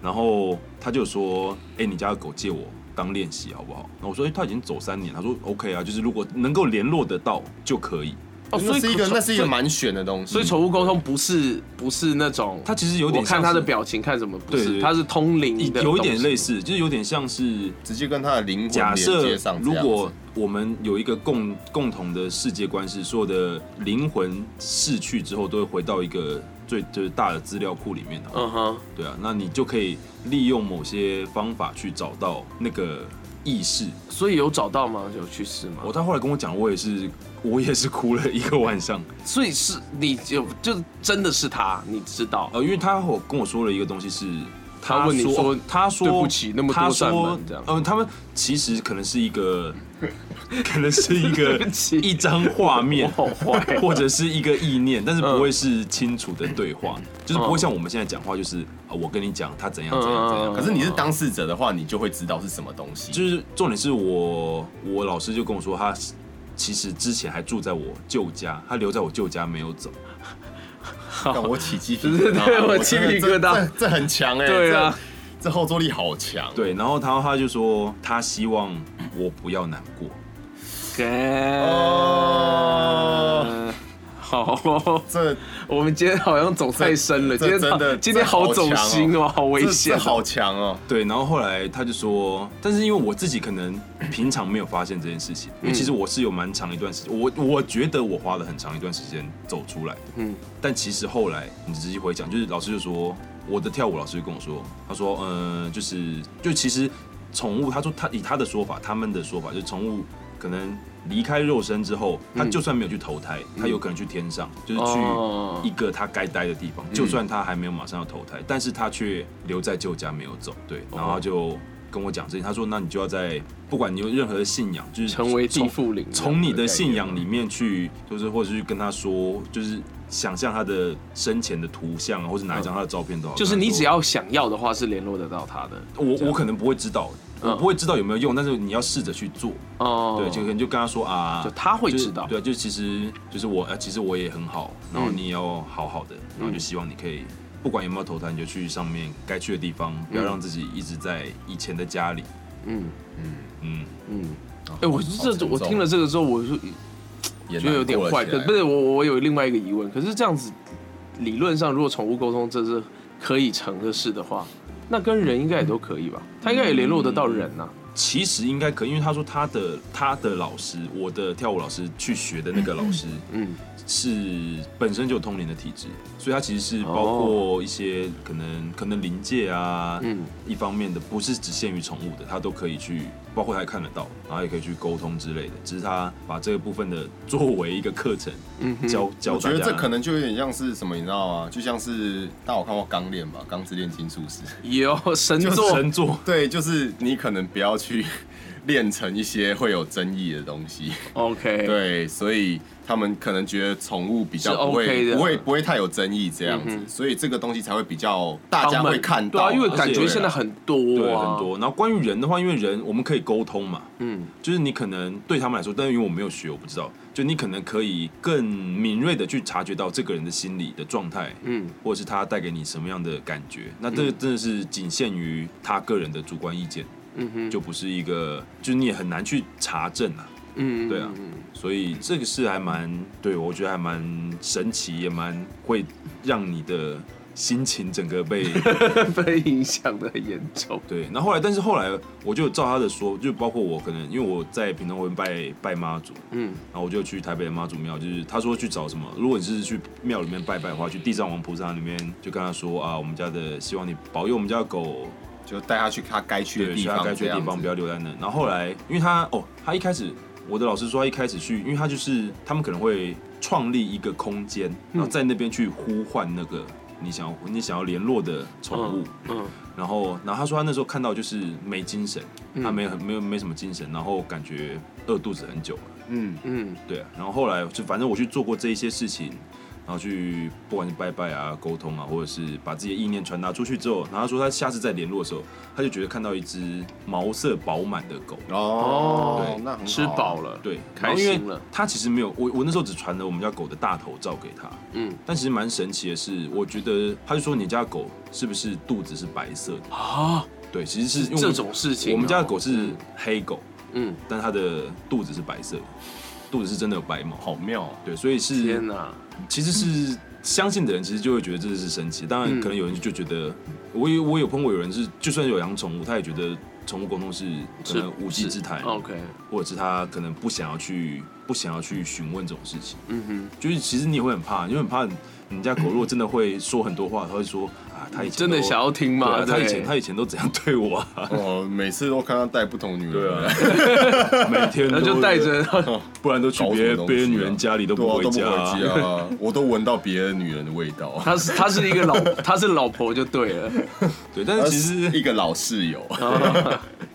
然后他就说：“哎、你家的狗借我当练习好不好？”那我说：“哎、他已经走三年。”他说：“OK 啊，就是如果能够联络得到就可以。哦，所以那是一个那是一个蛮悬的东西。所以宠物沟通不是不是那种，它其实有点像是看它的表情看什么不是，对对他是通灵的，有一点类。似，就是有点像是直接跟它的灵魂假设。如果我们有一个共共同的世界观，是所有的灵魂逝去之后都会回到一个最就是大的资料库里面的。嗯哼，对啊，那你就可以利用某些方法去找到那个意识。所以有找到吗？有去试吗？我他后来跟我讲，我也是我也是哭了一个晚上。所以是你有就真的是他，你知道？呃，因为他我跟我说了一个东西是，他问你说他说对不起那么多他扇门说这样呃，他们其实可能是一个，可能是一个 一张画面，好坏哦或者是一个意念，但是不会是清楚的对话，就是不会像我们现在讲话，就是啊，我跟你讲他怎样怎样怎样。嗯可是你是当事者的话，你就会知道是什么东西。就是重点是我我老师就跟我说，他其实之前还住在我舅家，他留在我舅家没有走。让我起鸡皮对疙瘩，对我鸡皮疙瘩这很强哎。对啊这，这后坐力好强。对，然后他他就说他希望我不要难过。给哦好，这我们今天好像走太深了，今天好真的今天好走心哦，好危这险好强哦。对，然后后来他就说，但是因为我自己可能平常没有发现这件事情，因为其实我是有蛮长一段时间，我我觉得我花了很长一段时间走出来的，嗯。但其实后来你仔细回想，就是老师就说，我的跳舞老师就跟我说，他说，嗯、就是就其实宠物，他说他以他的说法，他们的说法就是宠物可能离开肉身之后，他就算没有去投胎，他有可能去天上，就是哦。去一个他该待的地方。就算他还没有马上要投胎，但是他却留在旧家没有走。对，然后他就跟我讲这些，他说：“那你就要在不管你有任何的信仰，就是成为地从缚灵，从你的信仰里面去，就是或者是跟他说，就是想象他的生前的图像啊，或者哪一张他的照片都好。就是你只要想要的话，是联络得到他的我我可能不会知道，嗯我不会知道有没有用，但是你要试着去做。哦。对，就可能就跟他说啊，就他会知道对，就其实就是我，呃，其实我也很好，然后嗯你也要好好的，然后就希望你可以，不管有没有投胎，你就去上面该去的地方，不要让自己一直在以前的家里。嗯嗯，嗯，哎，我好这我听了这个之后，我就也觉得有点坏。难过了起来可不是我我有另外一个疑问，可是这样子理论上，如果宠物沟通这是可以成的事的话，那跟人应该也都可以吧？他应该也联络得到人呐、其实应该可以，因为他说他的他的老师，我的跳舞老师去学的那个老师，嗯，是本身就有通灵的体质，所以它其实是包括一些可能可能灵界啊，嗯一方面的不是只限于宠物的，他都可以去，包括他也看得到，然后也可以去沟通之类的。只是他把这个部分的 作为一个课程嗯教教教我觉。得这可能就有点像是什么，你知道吗？就像是大家有看过《钢炼》吧，《钢之炼金术师》。有神就是作，神作，对，就是你可能不要去练成一些会有争议的东西。OK，，对，所以他们可能觉得宠物比是较不会不会不会太有争议这样子，嗯所以这个东西才会比较大家会看到。对啊，因为感觉对现在很多对，啊，很，多。然后关于人的话，因为人我们可以沟通嘛，嗯就是你可能对他们来说，但是因为我没有学，我不知道，就你可能可以更敏锐的去察觉到这个人的心理的状态，嗯或者是他带给你什么样的感觉。那这个真的是仅限于他个人的主观意见，嗯哼，就不是一个，就是你也很难去查证啊。嗯，对啊。嗯所以这个是还蛮，对我觉得还蛮神奇，也蛮会让你的心情整个被嗯 被影响的很严重，对。那后后来，但是后来我就照他的说，就包括我可能因为我在平东会拜拜妈祖，嗯。然后我就去台北的妈祖庙，就是他说去找什么，如果你是去庙里面拜拜的话，去地藏王菩萨里面就跟他说啊，我们家的希望你保佑我们家的狗，就带他去他该去的，地方，他该去的地方，不要留在那。然后后来，因为他哦，他一开始我的老师说他一开始去，因为他就是他们可能会创立一个空间，然后在那边去呼唤那个你想要你想要联络的宠物，嗯然后然后他说他那时候看到就是没精神，嗯。他没有很没有没什么精神，然后感觉饿肚子很久。了，嗯，嗯。对啊，然后后来就反正我去做过这一些事情，然后去不管是拜拜啊、沟通啊，或者是把自己的意念传达出去之后，然后他说他下次再联络的时候，他就觉得看到一只毛色饱满的狗，哦对，那很好啊。吃饱，了，对，开心了。他其实没有我我那时候只传了我们家狗的大头照给他，嗯。但其实蛮神奇的是，我觉得他就说你家狗是不是肚子是白色的？啊，对，其实是因为我这种事情哦，我们家的狗是黑狗，嗯，但它的肚子是白色的，肚子是真的有白毛。好妙哦，对，所以是天哪，其实是相信的人，其实就会觉得这是神奇。当然，嗯可能有人就觉得，我有我有碰过有人是，就算有养宠物，他也觉得宠物沟通是可能无稽之谈，OK，或者是他可能不想要去不想要去询问这种事情。嗯哼，就是其实你也会很怕，你会很怕你家狗如果真的会说很多话，他会说啊，他以前真的想要听对吗？啊他以前他以前都怎样对我啊？哦，每次都看他带不同女人，对啊，每天都就带着，不然都去别搞什么东西啊。别的女人家里都对啊，都不回家回家啊，我都闻到别的女人的味道。他是他是一个老他是老婆就对了，对，但是其实一个老室友，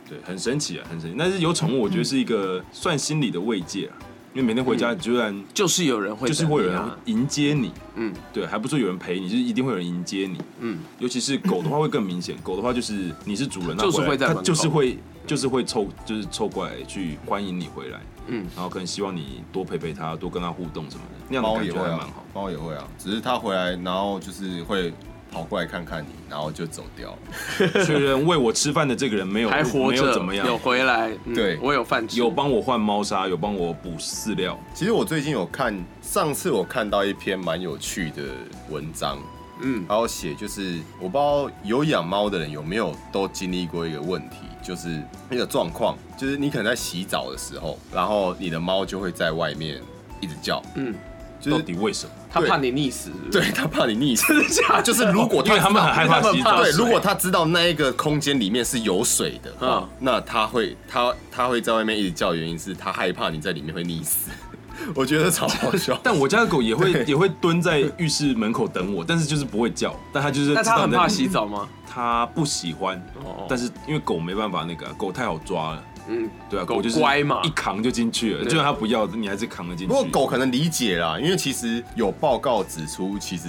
对很神奇啊，很神奇。但是有宠物，我觉得是一个算心理的慰藉啊，因为每天回家，居然就是有人会就是会有人迎接你，嗯。对，还不是说有人陪你，就是一定会有人迎接你。嗯，尤其是狗的话会更明显，狗的话就是你是主人，那就是会在就是会就是会凑就是凑过来去欢迎你回来，嗯，然后可能希望你多陪陪它，多跟它互动什么的，那样的感猫也会啊觉还蛮好。，猫也会啊，只是它回来，然后就是会跑过来看看你，然后就走掉。确认喂我吃饭的这个人没有还活着没有怎么样，有回来，嗯对。我有饭吃，有帮我换猫砂，有帮我补饲料。其实我最近有看，上次我看到一篇蛮有趣的文章，嗯。然后写就是我不知道有养猫的人有没有都经历过一个问题，就是那个状况，就是你可能在洗澡的时候，然后你的猫就会在外面一直叫，嗯，就是到底为什么？他怕你溺死，对他怕你溺死。真的假的？就是如果因为他们很害怕洗澡对，如果他知道那一个空间里面是有水的，嗯嗯，那他会他他会在外面一直叫，原因是他害怕你在里面会溺死。我觉得超好笑。但我家的狗也会也会蹲在浴室门口等我，但是就是不会叫，但它就是他很怕洗澡吗？它不喜欢，哦但是因为狗没办法那个啊狗太好抓了，嗯，对啊，狗就是乖嘛一扛就进去了，就算它不要，你还是扛得进去。不过狗可能理解啦，因为其实有报告指出，其实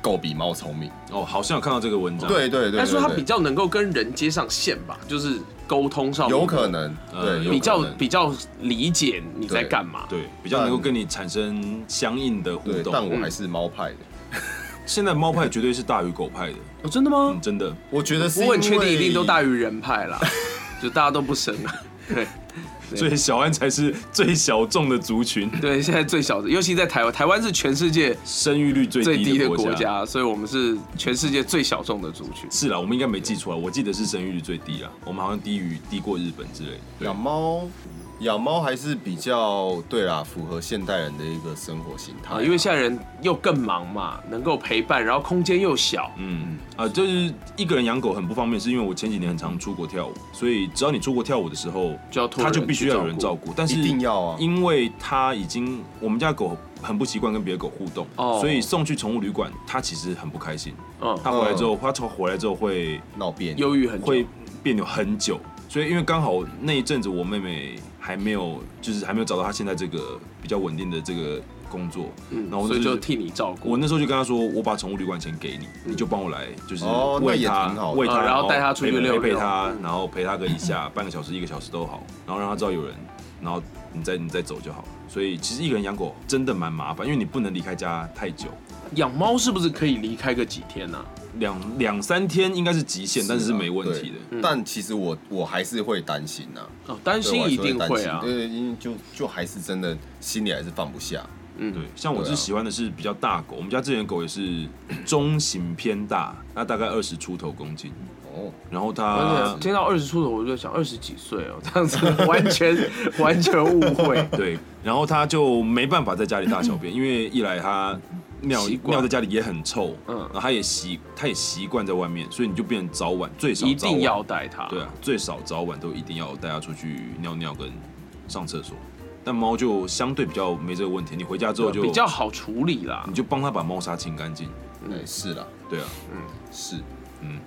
狗比猫聪明。哦，好像有看到这个文章，对对对，他说他比较能够跟人接上线吧，就是沟通上有可能，呃对，比较比较理解你在干嘛。对，比较能够跟你产生相应的互对，动。但我还是猫派的。现在猫派绝对是大于狗派的，哦，真的吗嗯，？真的。我觉得是我很确定一定都大于于人派啦，就大家都不生了。对所以小安才是最小众的族群，对，现在最小的，尤其在台湾，台湾是全世界生育率最最低的国家，所以我们是全世界最小众的族群。是啦，我们应该没记错啊，我记得是生育率最低啦，我们好像低于低过日本之类的。养猫，养猫还是比较对啦，符合现代人的一个生活形态啊，因为现在人又更忙嘛，能够陪伴，然后空间又小，嗯啊，就是一个人养狗很不方便，是因为我前几年很常出国跳舞，所以只要你出国跳舞的时候，就要托他就必须要有人照顾。但是一定要啊因为他已经我们家狗很不习惯跟别的狗互动，哦所以送去宠物旅馆，他其实很不开心。嗯，他回来之后，他从回来之后会闹别扭。忧郁很久会别扭很久，所以因为刚好那一阵子我妹妹还没有，就是还没有找到她现在这个比较稳定的这个工作，嗯然后我就所以就替你照顾。我那时候就跟她说，我把宠物旅馆钱给你，你就帮我来，就是哦喂它喂它，嗯然后带它出去陪遛遛陪陪它嗯，然后陪它个一下，半个小时、一个小时都好，然后让它知道有人，然后你再你再走就好了。所以其实一个人养狗真的蛮麻烦，因为你不能离开家太久，养猫是不是可以离开个几天呢？两两三天应该是极限，但是是啊没问题的。对但其实我我还是会担心呐，哦，担心一定会啊。对，因为就就还是真的心里还是放不下。嗯，对，像我是喜欢的是比较大狗，我们家之前狗也是 中型偏大，那大概二十出头公斤，哦，然后而它且听到二十出头，我就想二十几岁哦，这样子 完全 完全误会。对，然后他就没办法在家里大小便，因为一来他尿习惯尿在家里也很臭，嗯然后它也习他也习惯在外面，所以你就变成早晚最少晚一定要带他。对啊，最少早晚都一定要带他出去尿尿跟上厕所。但猫就相对比较没这个问题，你回家之后就比较好处理啦你。就帮他把猫砂清干净，哎，是啦，对啊，嗯是，嗯，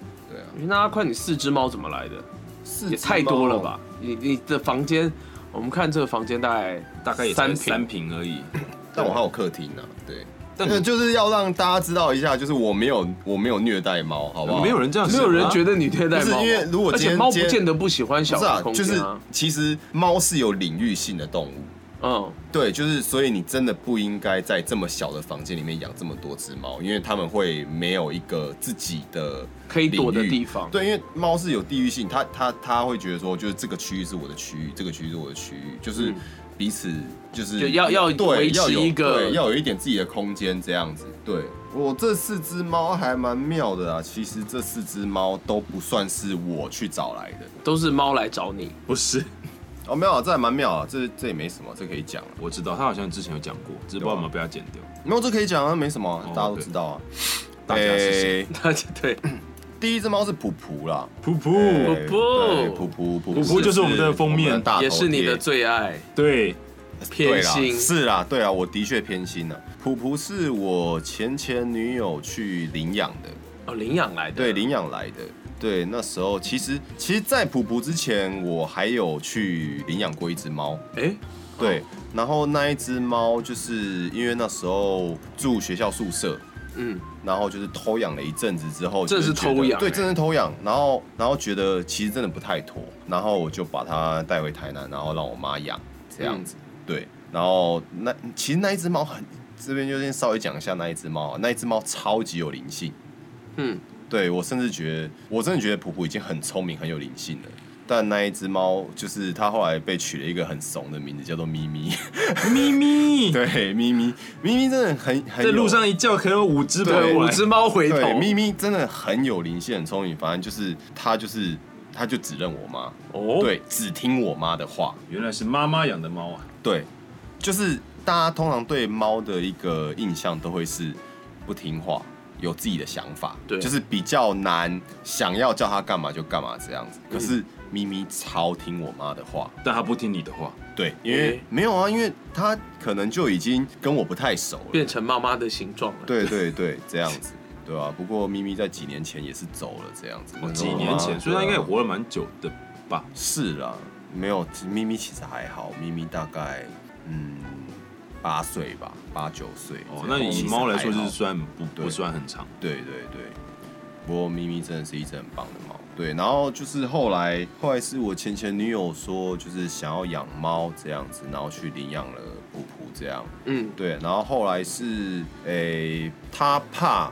那阿宽，你四只猫怎么来的？四也太多了吧？你你的房间，我们看这个房间大概大概也才三三平，而已。但我还有客厅呢，对。但是就是要让大家知道一下，就是我没有我没有虐待猫，好不好？没有人这样没有人觉得你虐待猫，是因为如果而且猫不见得不喜欢小空就是其实猫是有领域性的动物，嗯，对，就是所以你真的不应该在这么小的房间里面养这么多只猫，因为它们会没有一个自己的可以躲的地方。对，因为猫是有地域性，它它它会觉得说，就是这个区域是我的区域，这个区域是我的区域，就是嗯彼此就是就要要对要有一个对要有一点自己的空间这样子。对我这四只猫还蛮妙的啊，其实这四只猫都不算是我去找来的都是猫来找你，不是。哦，没有啊，这还蛮妙啊，这这也没什么，这可以讲啊，我知道。他好像之前有讲过，只是不知道有没有被他剪掉。没有这可以讲啊，没什么大家都知道啊。大家是谁？大家对，第一只猫是普普啦，噗噗，对噗对普普普普普就是我们的封面。大头也是你的最爱，对，偏心。是啦，对啊，我的确偏心了。普普是我前前女友去领养的，哦，领养来的，对，领养来的。对，那时候其实其实，在普普之前，我还有去领养过一只猫。哎，对，然后那一只猫就是因为那时候住学校宿舍，嗯，然后就是偷养了一阵子之后，这就是偷养欸真的是偷养。然后然后觉得其实真的不太妥，然后我就把它带回台南，然后让我妈养这样嗯子。对，然后那其实那一只猫很，这边就先稍微讲一下那一只猫啊，那一只猫超级有灵性。嗯，对我甚至觉得，我真的觉得普普已经很聪明、很有灵性了。但那一只猫，就是它后来被取了一个很怂的名字，叫做咪咪。咪咪，对，咪咪，咪咪真的很很在路上一叫，可能有五只。五只猫回头，咪咪真的很有灵性，很聪明。反正就是它就是它就只认我妈，哦，，对，只听我妈的话。原来是妈妈养的猫啊！对，就是大家通常对猫的一个印象都会是不听话，有自己的想法，对就是比较难想要叫他干嘛就干嘛这样子。可是咪咪超听我妈的话，但他不听你的话，对，因为诶没有啊，因为他可能就已经跟我不太熟了，变成妈妈的形状了。对对对，这样子。对啊，不过咪咪在几年前也是走了，这样子。哦几年前，所以他应该也活了蛮久的吧？是啦，没有咪咪其实还好，咪咪大概嗯八岁吧，八九岁。哦，那以猫来说，就是算不对不算很长。对对对。不过咪咪真的是一只很棒的猫。对，然后就是后来，后来是我前前女友说，就是想要养猫这样子，然后去领养了普普这样。嗯，对，然后后来是诶，他怕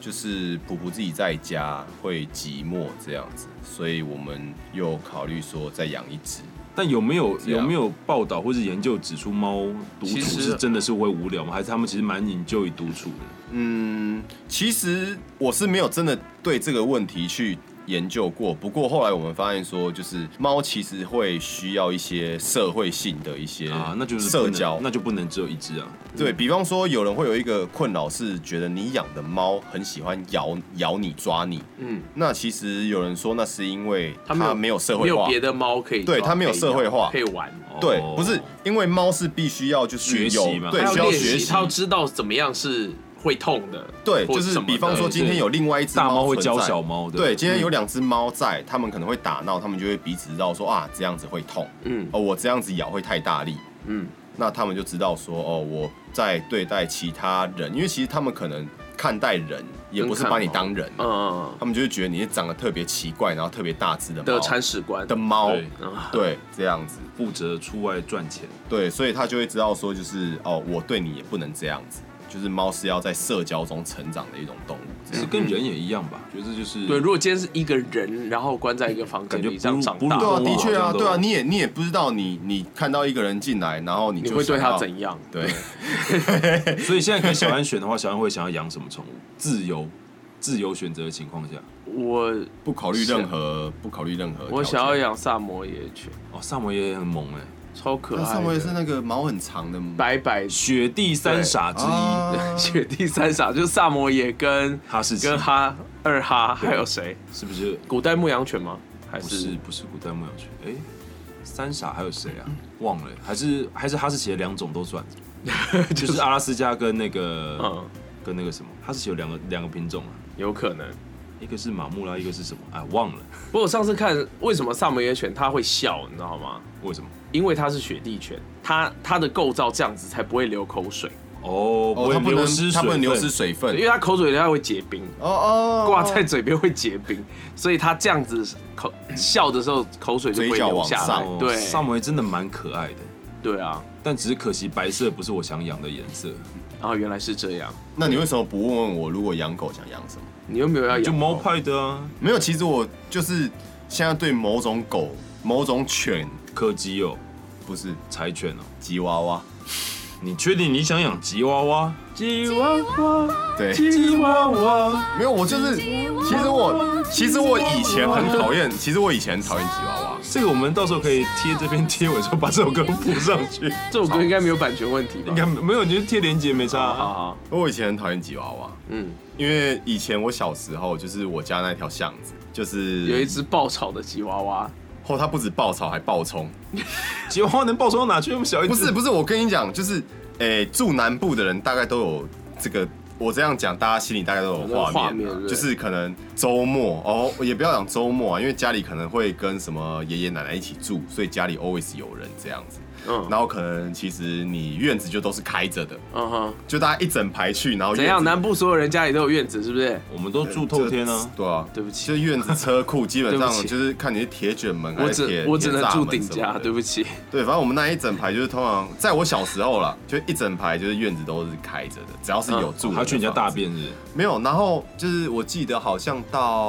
就是普普自己在家会寂寞这样子，所以我们又考虑说再养一只。但有没有有没有报道或是研究指出猫独处是真的是会无聊吗？还是他们其实蛮引咎于独处的？嗯，其实我是没有真的对这个问题去研究过，不过后来我们发现说，就是猫其实会需要一些社会性的一些啊，那就是社交，那就不能只有一只啊。对比方说，有人会有一个困扰是觉得你养的猫很喜欢咬咬你、抓你。嗯，那其实有人说，那是因为它没有社会化。没有别的猫可以，对它没有社会化可以玩，对哦，不是因为猫是必须要就是学习有嘛对，它需要学习，它要知道怎么样是会痛的，对，就是比方说今天有另外一只大猫会教小猫的，对，今天有两只猫在，他们可能会打闹，他们就会彼此知道说啊，这样子会痛，嗯。哦，我这样子咬会太大力，嗯，那他们就知道说哦，我在对待其他人，因为其实他们可能看待人也不是把你当人，嗯嗯他们就会觉得你是长得特别奇怪，然后特别大只的嗯的猫铲屎官。的猫，对，这样子，负责出外赚钱。对，所以他就会知道说，就是哦，我对你也不能这样子，就是猫是要在社交中成长的一种动物，这样。其实跟人也一样吧，觉得就是对，如果今天是一个人，然后关在一个房间里这样长不大，对啊，的确啊，对啊，你也你也不知道你你看到一个人进来，然后你会对他怎样？对 所以现在给小安选的话，小安会想要养什么宠物？自由自由选择的情况下，我不考虑任何不考虑任何。我想要养萨摩耶犬，哦，萨摩耶很萌哎，超可爱的。那上回是那个毛很长的白白雪地三傻之一，啊 雪地三傻，就是萨摩耶跟哈士奇跟哈二哈，还有谁？是不是？古代牧羊犬吗？还不是是不是古代牧羊犬？哎，三傻还有谁啊？忘了，还是还是哈士奇的两种都算，就是阿拉斯加跟那个嗯跟那个什么，哈士奇有两个两个品种啊，有可能。一个是马木拉，一个是什么？哎，忘了，不过我上次看为什么萨摩耶犬它会笑，你知道吗？为什么？因为它是雪地犬，它它的构造这样子才不会流口水，哦，不能流失，它不能流失水水分。因。为它口水它会结冰，哦哦，挂在嘴边会结冰，所以它这样子口笑的时候口水就不会流下来。对哦萨摩耶真的蛮可爱的，对啊，但只是可惜白色不是我想养的颜色，然后原来是这样，那你为什么不问问我，如果养狗想养什么？你又没有要养就猫派的啊，没有，其实我就是现在对某种狗、某种犬，柯基哦，不是柴犬哦。吉娃娃，你确定你想养吉娃娃？吉娃娃，对，吉娃娃，没有，我就是，其实我，其实我以前很讨厌，其实我以前很讨厌吉娃娃。这个我们到时候可以贴这边贴尾说把这首歌附上去，这首歌应该没有版权问题吧应？该没有，你就贴链接没差好好啊。好，我以前很讨厌吉娃娃，嗯，因为以前我小时候就是我家那条巷子，就是有一只爆炒的吉娃娃，后他不止爆炒还爆冲，吉娃娃能爆冲到哪去？那么小一只，不是不是，我跟你讲，就是诶、住南部的人大概都有这个。我这样讲，大家心里大概都有画面就是可能周末哦，也不要讲周末啊，因为家里可能会跟什么爷爷奶奶一起住，所以家里 always 有人这样子。嗯然后可能其实你院子就都是开着的，嗯哼，就大家一整排去，然后怎样？南部所有人家里都有院子，是不是？我们都住透天啊。对啊，对不起就院子车库 基本对不起上就是看你是铁卷门还我是铁只我只能住顶家对不起。对，反正我们那一整排就是通常在我小时候啦，就一整排就是院子都是开着的，只要是有住的、他去你家大便是不是？没有，然后就是我记得好像到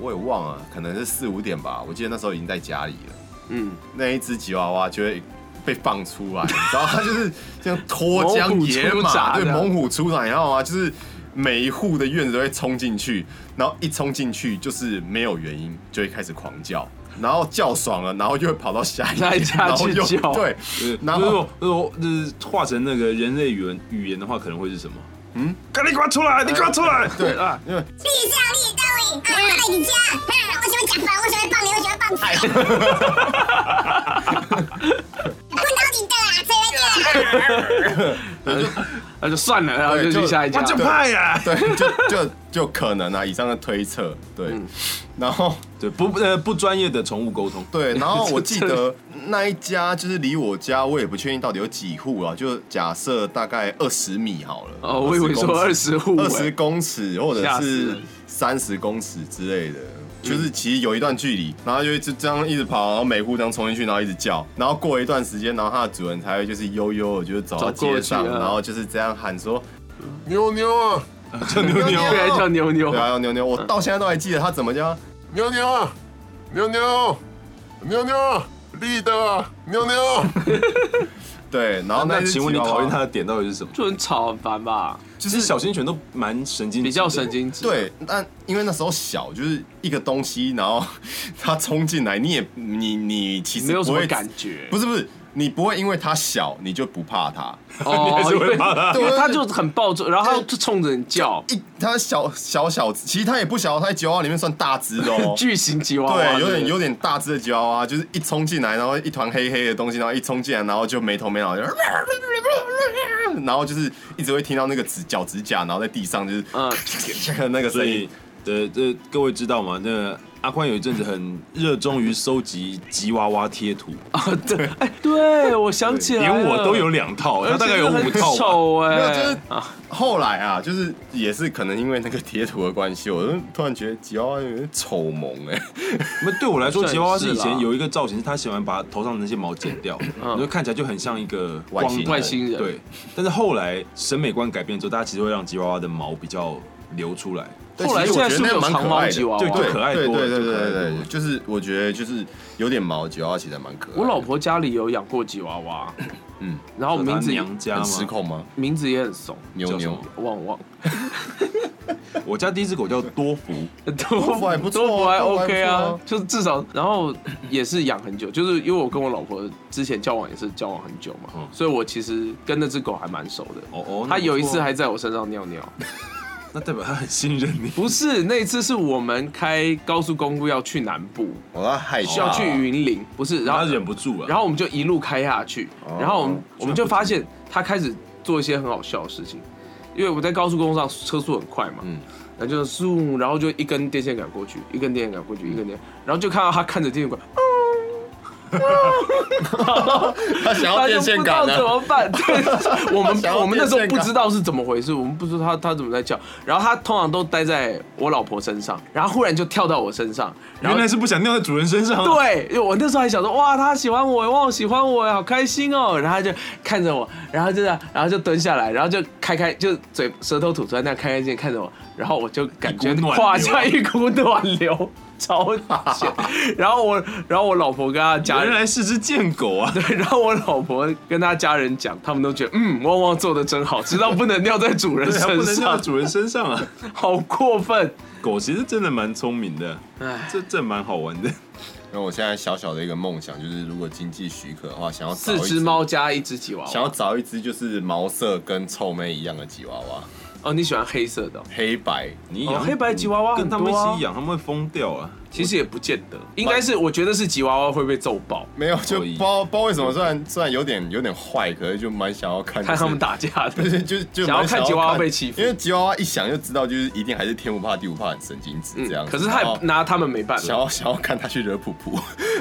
我也忘了，可能是四五点吧，我记得那时候已经在家里了，嗯，那一只吉娃娃就会。被放出来，然后他就是像脱缰野马，对，猛虎出闸，你知道吗？就是每一户的院子都会冲进去，然后一冲进去就是没有原因就会开始狂叫，然后叫爽了，然后就会跑到下一 一家然后又去叫对，呃然后如果如果就是化成那个人类语言语言的话，可能会是什么？嗯，赶紧给我出来！你给我出来！对啊，因为地上立单位，啊，爱你家，啊，我喜欢讲饭，我喜欢棒你，我喜欢棒子。问到顶的啦，吹了去。那就算了，然后就去下一家我。就怕呀！对，就就就可能啊，以上的推测，对，嗯然后对，不呃不专业的宠物沟通，对，然后 我记得那一家就是离我家，我也不确定到底有几户啊，就假设大概二十米好了。哦，我以为说二十户，二十公尺或者是三十公尺之类的。就是其实有一段距离，然后就一直这样一直跑，然后每户这样冲进去，然后一直叫，然后过一段时间，然后它的主人才会就是悠悠的，就是走到街上，然后就是这样喊说：“妞妞啊，叫妞妞对，叫妞妞对。啊，妞妞，我到现在都还记得他怎么叫妞妞啊，妞妞，妞妞，立的妞妞。对，然后那那请问你讨厌它的点到底是什么？就很吵很烦吧，其实小型犬都蛮神经，比较神经质。，对，但因为那时候小，就是一个东西，然后 它冲进来，你也你你其实没有什么不会感觉。不是不是，你不会因为它小你就不怕它，哦，还是会因为怕它因为他就很暴躁，然后他就冲着你叫，一它小小小，其实它也不小，它在吉娃娃里面算大只的哦。巨型吉娃娃，对，有点有点大只的吉娃娃，就是一冲进来，然后一团黑黑的东西，然后一冲进来，然后就没头没脑，就，然后就是一直会听到那个指脚指甲，然后在地上就是嗯，那个声所以音。对这各位知道吗？那个阿宽有一阵子很热衷于收集吉娃娃贴图，啊，对，哎，对，我想起来了，连我都有两套，他大概有五套吧。丑没有，就哎是，啊，后来啊，就是也是可能因为那个贴图的关系，我就突然觉得吉娃娃有点丑萌哎。那对我来说，吉娃娃是以前有一个造型，是他喜欢把头上的那些毛剪掉，你就看起来就很像一个光外星人。外星人，对，但是后来审美观改变之后，大家其实会让吉娃娃的毛比较流出来。后来现在是不是有长蛮可爱的毛吉娃娃？对就可爱对多了对对对就可爱多了对对，就是我觉得就是有点毛吉娃娃其实还蛮可爱。我老婆家里有养过吉娃娃，嗯，然后名字他娘家很？失控吗？名字也很怂，妞妞叫什么，旺旺，我家第一只狗叫多福，多福还不错多福还 OK 啊就是至少，然后也是养很久，就是因为我跟我老婆之前交往也是交往很久嘛嗯，所以我其实跟那只狗还蛮熟的。哦哦，它有一次还，还在我身上尿尿，那代表他很信任你。不是那一次是我们开高速公路要去南部，我要害怕。需要去云林，不是，然然后后忍不住了，然后我们就一路开下去，哦然后我们我们就发现他开始做一些很好笑的事情。因因为我在高速公路上车速很快嘛，嗯然后就嗖，然后就一根电线杆过去，一根电线杆过去，一根电，然后就看到他看着电线杆，他想要电他就不知道线杆呢怎，么办。对，我们我们那时候不知道是怎么回事，我们不知道他他怎么在叫，然后他通常都待在我老婆身上，然后忽然就跳到我身上，原来是不想尿在主人身上。，对，因为我那时候还想说，哇，他喜欢我，哇，喜欢我，好开心哦。然后他就看着我，然后就这样，然后就蹲下来，然后就开开，就嘴舌头吐出来，那样开开心心看着我，然后我就感觉胯下一股暖流，超贱。然后我，然后我老婆跟他家人。原来是只贱狗啊！对，然后我老婆跟他家人讲，他们都觉得，嗯，汪汪做的真好，知道不能尿在主人身上，能尿在主人身上啊。好过分。狗其实真的蛮聪明的，唉，这这蛮好玩的。那我现在小小的一个梦想就是，如果经济许可的话，想要四只，猫加一只吉娃娃想要。找一只就是毛色跟臭妹一样的吉娃娃，哦，你喜欢黑色的哦、黑白。哦你养黑白吉娃娃跟他们一很多啊起养，他们会疯掉啊。其实也不见得，应该是我觉得是吉娃娃会被揍爆，没有，就不知道不知道为什么，虽然虽然有点有点坏，可是就蛮想要看，看他们，打架就的。是就就想要蛮看吉娃娃被欺负。因为吉娃娃一想就知道，就是一定还是天不怕地不怕，很神经质这样可是他然后拿他们没办法，想要想要看他去惹普普，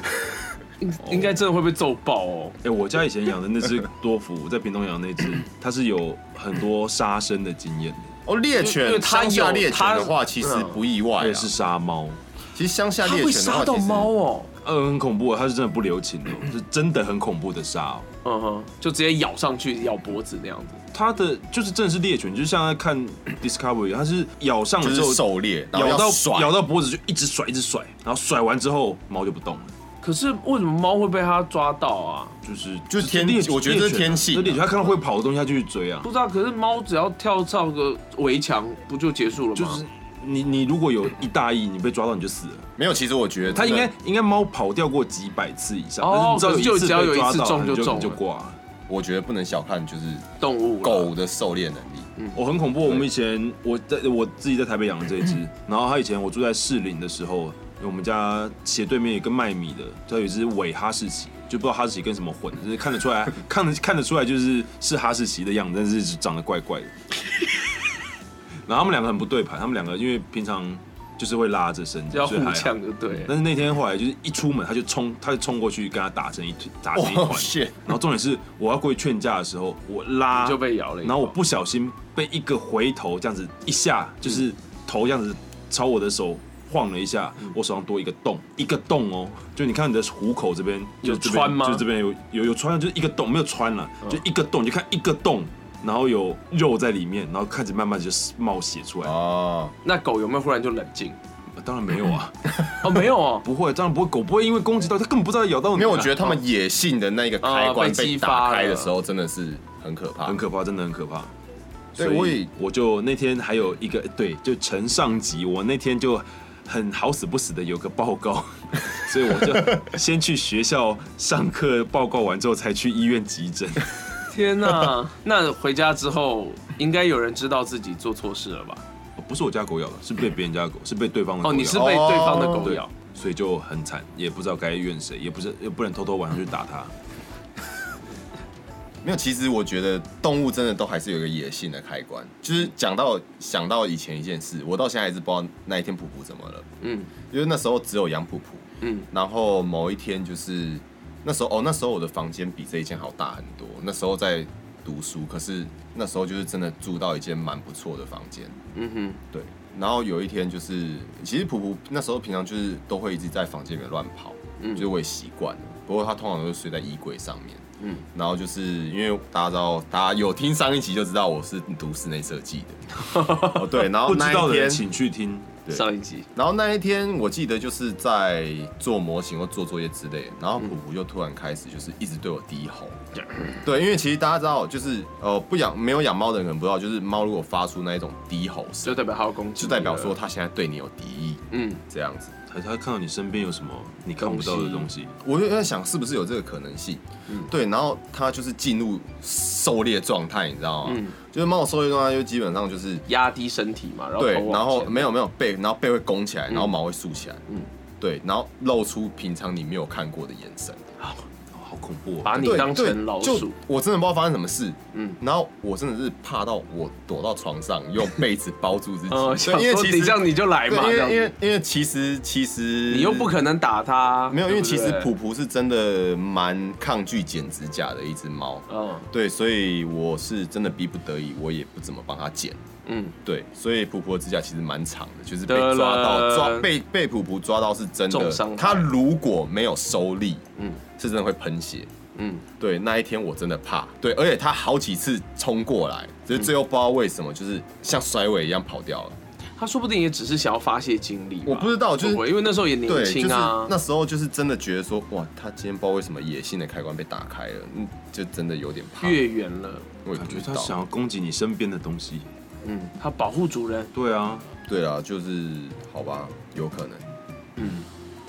应应该真的会被揍爆哦。哎、我家以前养的那只多福，在屏东养的那只，它是有很多杀生的经验的，哦，猎因为，它乡下猎犬的话，其实嗯不意外啊也。是杀猫，其实乡下猎犬的话，杀到猫哦，嗯，很恐怖，它是真的不留情的，是真的很恐怖的杀、哦。嗯哼，就直接咬上去咬脖子那样子。它的就是真的是猎犬，就像在看 Discovery，它是咬上了之后，狩猎，咬到咬到脖子就一直甩一直甩，然后甩完之后猫就不动了，可是为什么猫会被它抓到啊？就是就是天猎我觉得这是天气它看到会跑的东西，它就去追啊不，知道，可是猫只要跳上个围墙，不就结束了吗？就是你你如果有一大意，你被抓到你就死了。没有，其实我觉得它应该应该猫跑掉过几百次以上，哦但是你知道就只要有一次中就中就挂。我觉得不能小看就是动物狗的狩猎能力。我很恐怖。我们以前我在我自己在台北养的这一只，然后它以前我住在士林的时候，我们家斜对面有一个卖米的，它有一只伪哈士奇，就不知道哈士奇跟什么混的，就是看得出来，看得看得出来就是是哈士奇的样子，但是长得怪怪的。然后他们两个很不对盘，他们两个因为平常就是会拉着身子，就要互所以还好呛就对。但是那天后来就是一出门他就冲，他就冲过去跟他打成一团，打成一团！然后重点是我要过去劝架的时候，我拉就被咬了然后我不小心被一个回头这样子一下，就是头这样子朝我的手晃了一下，嗯我手上多一个洞，一个洞哦，就你看你的虎口这边有穿吗嗯就这边有有有穿，就是一个洞，没有穿了，就一个洞，你就看一个洞。然后有肉在里面，然后开始慢慢就是冒血出来。哦，那狗有没有忽然就冷静？当然没有啊，哦，没有啊，不会，当然不会，狗不会因为攻击到它，根本不知道咬到你啊。因为我觉得他们野性的那个开关激发了打开的时候，真的是很可怕，很可怕，真的很可怕。所以我就那天还有一个对，就承上级，我那天就很好死不死的有个报告，所以我就先去学校上课，报告完之后才去医院急诊。天哪！那回家之后，应该有人知道自己做错事了吧？不是我家狗咬的，是被别人家的狗，是被对方的狗哦，咬的。你是被对方的狗咬。，所以就很惨，也不知道该怨谁，也不是也不能偷偷晚上去打它。没有，其实我觉得动物真的都还是有一个野性的开关。就是讲到想到以前一件事，我到现在还是不知道那一天普普怎么了。嗯因为那时候只有养普普，嗯，然后某一天就是那时候哦，那时候我的房间比这一间好大很多。那时候在读书，可是那时候就是真的住到一间蛮不错的房间。嗯哼，对，然后有一天就是，其实普普那时候平常就是都会一直在房间里面乱跑，嗯就是我也习惯了。不过他通常都是睡在衣柜上面，嗯，然后就是因为大家知道，大家有听上一集就知道我是读室内设计的，哦对，然后不知那一天，道的人请去听。上一集。然后那一天我记得就是在做模型或做作业之类的，然后普普就突然开始就是一直对我低吼，对，因为其实大家知道，就是呃不养没有养猫的人可能不知道，就是猫如果发出那一种低吼声就，代表它要攻击，就代表说，它现在对你有敌意，嗯，这样子。他他看到你身边有什么你看不到的东西，我就在想，是不是有这个可能性？嗯对，然后他就是进入狩猎状态，你知道吗？嗯就是猫的狩猎状态，就基本上就是压低身体嘛，然后对然后没有没有背，然后背会拱起来，然后毛会竖起来，嗯对，然后露出平常你没有看过的眼神。好恐怖、哦！把你当成老鼠。我真的不知道发生什么事，嗯，然后我真的是怕到我躲到床上，用被子包住自己。因为其实你这样你就来，嘛，因为因为因为其实其实你又不可能打它，没有，因为其实普普是真的蛮抗拒剪指甲的一只猫。嗯对，所以我是真的逼不得已，我也不怎么帮它剪。嗯，对，所以普普的指甲其实蛮长的，就是被抓到抓被被普普抓到是真的重伤，害他如果没有收力，嗯是真的会喷血。嗯，对，那一天我真的怕，对，而且他好几次冲过来，只是最后不知道为什么，就是像甩尾一样跑掉了。他说不定也只是想要发泄精力吧，我不知道就是因为那时候也年对，就是轻啊，那时候就是真的觉得说，哇，他今天不知道为什么野性的开关被打开了，嗯，就真的有点怕。越远了，我也感不知道。觉他想要攻击你身边的东西。嗯，他保护主人，对啊，对啊，就是好吧，有可能。嗯，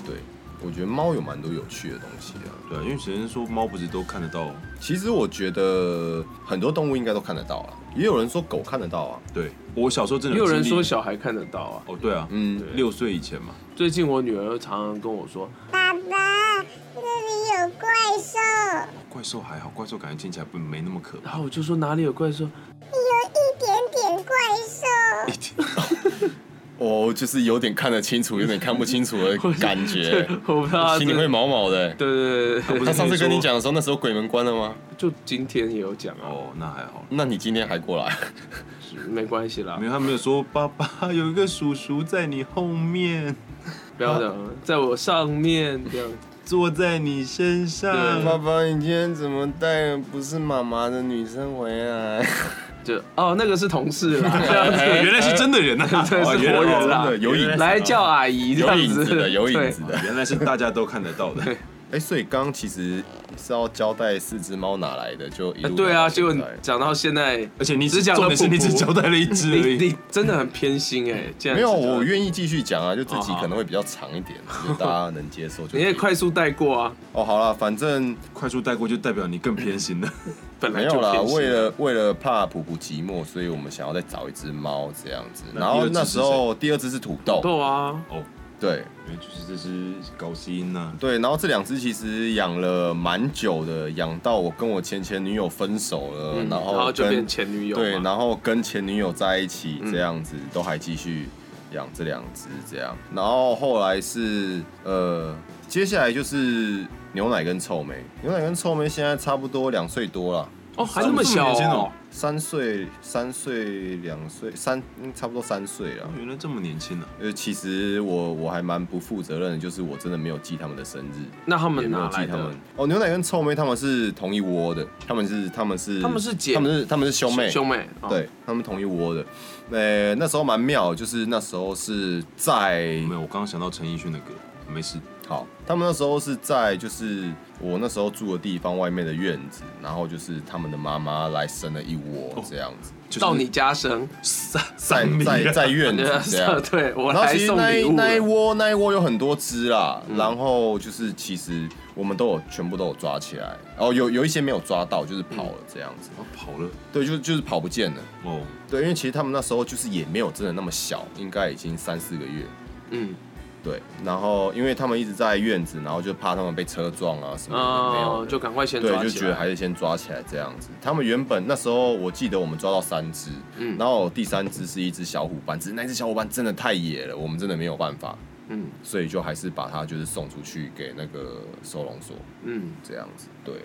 对，我觉得猫有蛮多有趣的东西啊。对啊，因为首先说猫不是都看得到，其实我觉得很多动物应该都看得到啊，也有人说狗看得到啊。对我小时候真的也有人经历。说小孩看得到啊。哦，对啊，嗯，六岁以前嘛，最近我女儿常常跟我说，爸爸，那里有怪兽，怪兽还好，怪兽感觉听起来不没那么可怕。然后我就说哪里有怪兽，有一点兽。哦，就是有点看得清楚，有点看不清楚的 感觉，我不知道心里会毛毛的。对对对对对，他上次跟你讲的时候，那时候鬼门关了吗？就今天也有讲啊，哦，那还好，那你今天还过来？没关系啦没，有他没有说爸爸有一个叔叔在你后面，不要这样，在我上面这样，坐在你身上。爸爸，你今天怎么带了不是妈妈的女生回来？就哦那个是同事啦，这样子，原来是真的人呐、啊，对是活人啦。有影子来叫阿姨这有样子。影子的，有影子的。原来是大家都看得到的。哎、所以刚刚其实是要交代四只猫哪来的，就一对啊，结果讲到现在，而且你只讲了你只交代了一只你。你真的很偏心哎，没有，我愿意继续讲啊，就这集哦好可能会比较长一点，就大家能接受就。你也快速带过啊，哦，好了，反正 快速带过就代表你更偏心了。本来就没有啦，为了为了怕普普寂寞，所以我们想要再找一只猫这样子。然后那时候第二只是土豆，豆啊，哦，对。因为就是这只高音呐、对，然后这两只其实养了蛮久的，养到我跟我前前女友分手了，嗯然后跟就变前女友嘛，对，然后跟前女友在一起嗯。这样子，都还继续养这两只这样。然后后来是呃，接下来就是牛奶跟臭梅，牛奶跟臭梅现在差不多两岁多了，哦还那么小哦这么年轻哦，三岁、三岁、两岁、三，嗯差不多三岁了。原来这么年轻啊！呃，其实我我还蛮不负责任的，就是我真的没有记他们的生日，那他也没有们哪来记他们？。哦，牛奶跟臭妹他们是同一窝的，他们是他们是他们是姐他们是他们是兄妹，兄妹，哦对，他们同一窝的。呃，那时候蛮妙，就是那时候是在没有，我刚刚想到陈奕迅的歌，没事。好，他们那时候是在就是我那时候住的地方外面的院子，然后就是他们的妈妈来生了一窝这样子，就是到你家生，三在三在在院子这样。对我然后来送其实那一礼物，那一窝那一窝有很多只啦，然后就是其实我们都有全部都有抓起来，然后有有一些没有抓到，就是跑了这样子，哦跑了。对，就就是跑不见了。哦，对，因为其实他们那时候就是也没有真的那么小，应该已经三四个月。嗯，对，然后因为他们一直在院子，然后就怕他们被车撞啊什么的，没有。就赶快先对，就觉得还是先抓起来这样子。他们原本那时候我记得我们抓到三只，嗯。然后第三只是一只小虎斑，只是那只小虎斑真的太野了，我们真的没有办法，嗯。所以就还是把它就是送出去给那个收容所嗯，这样子。对，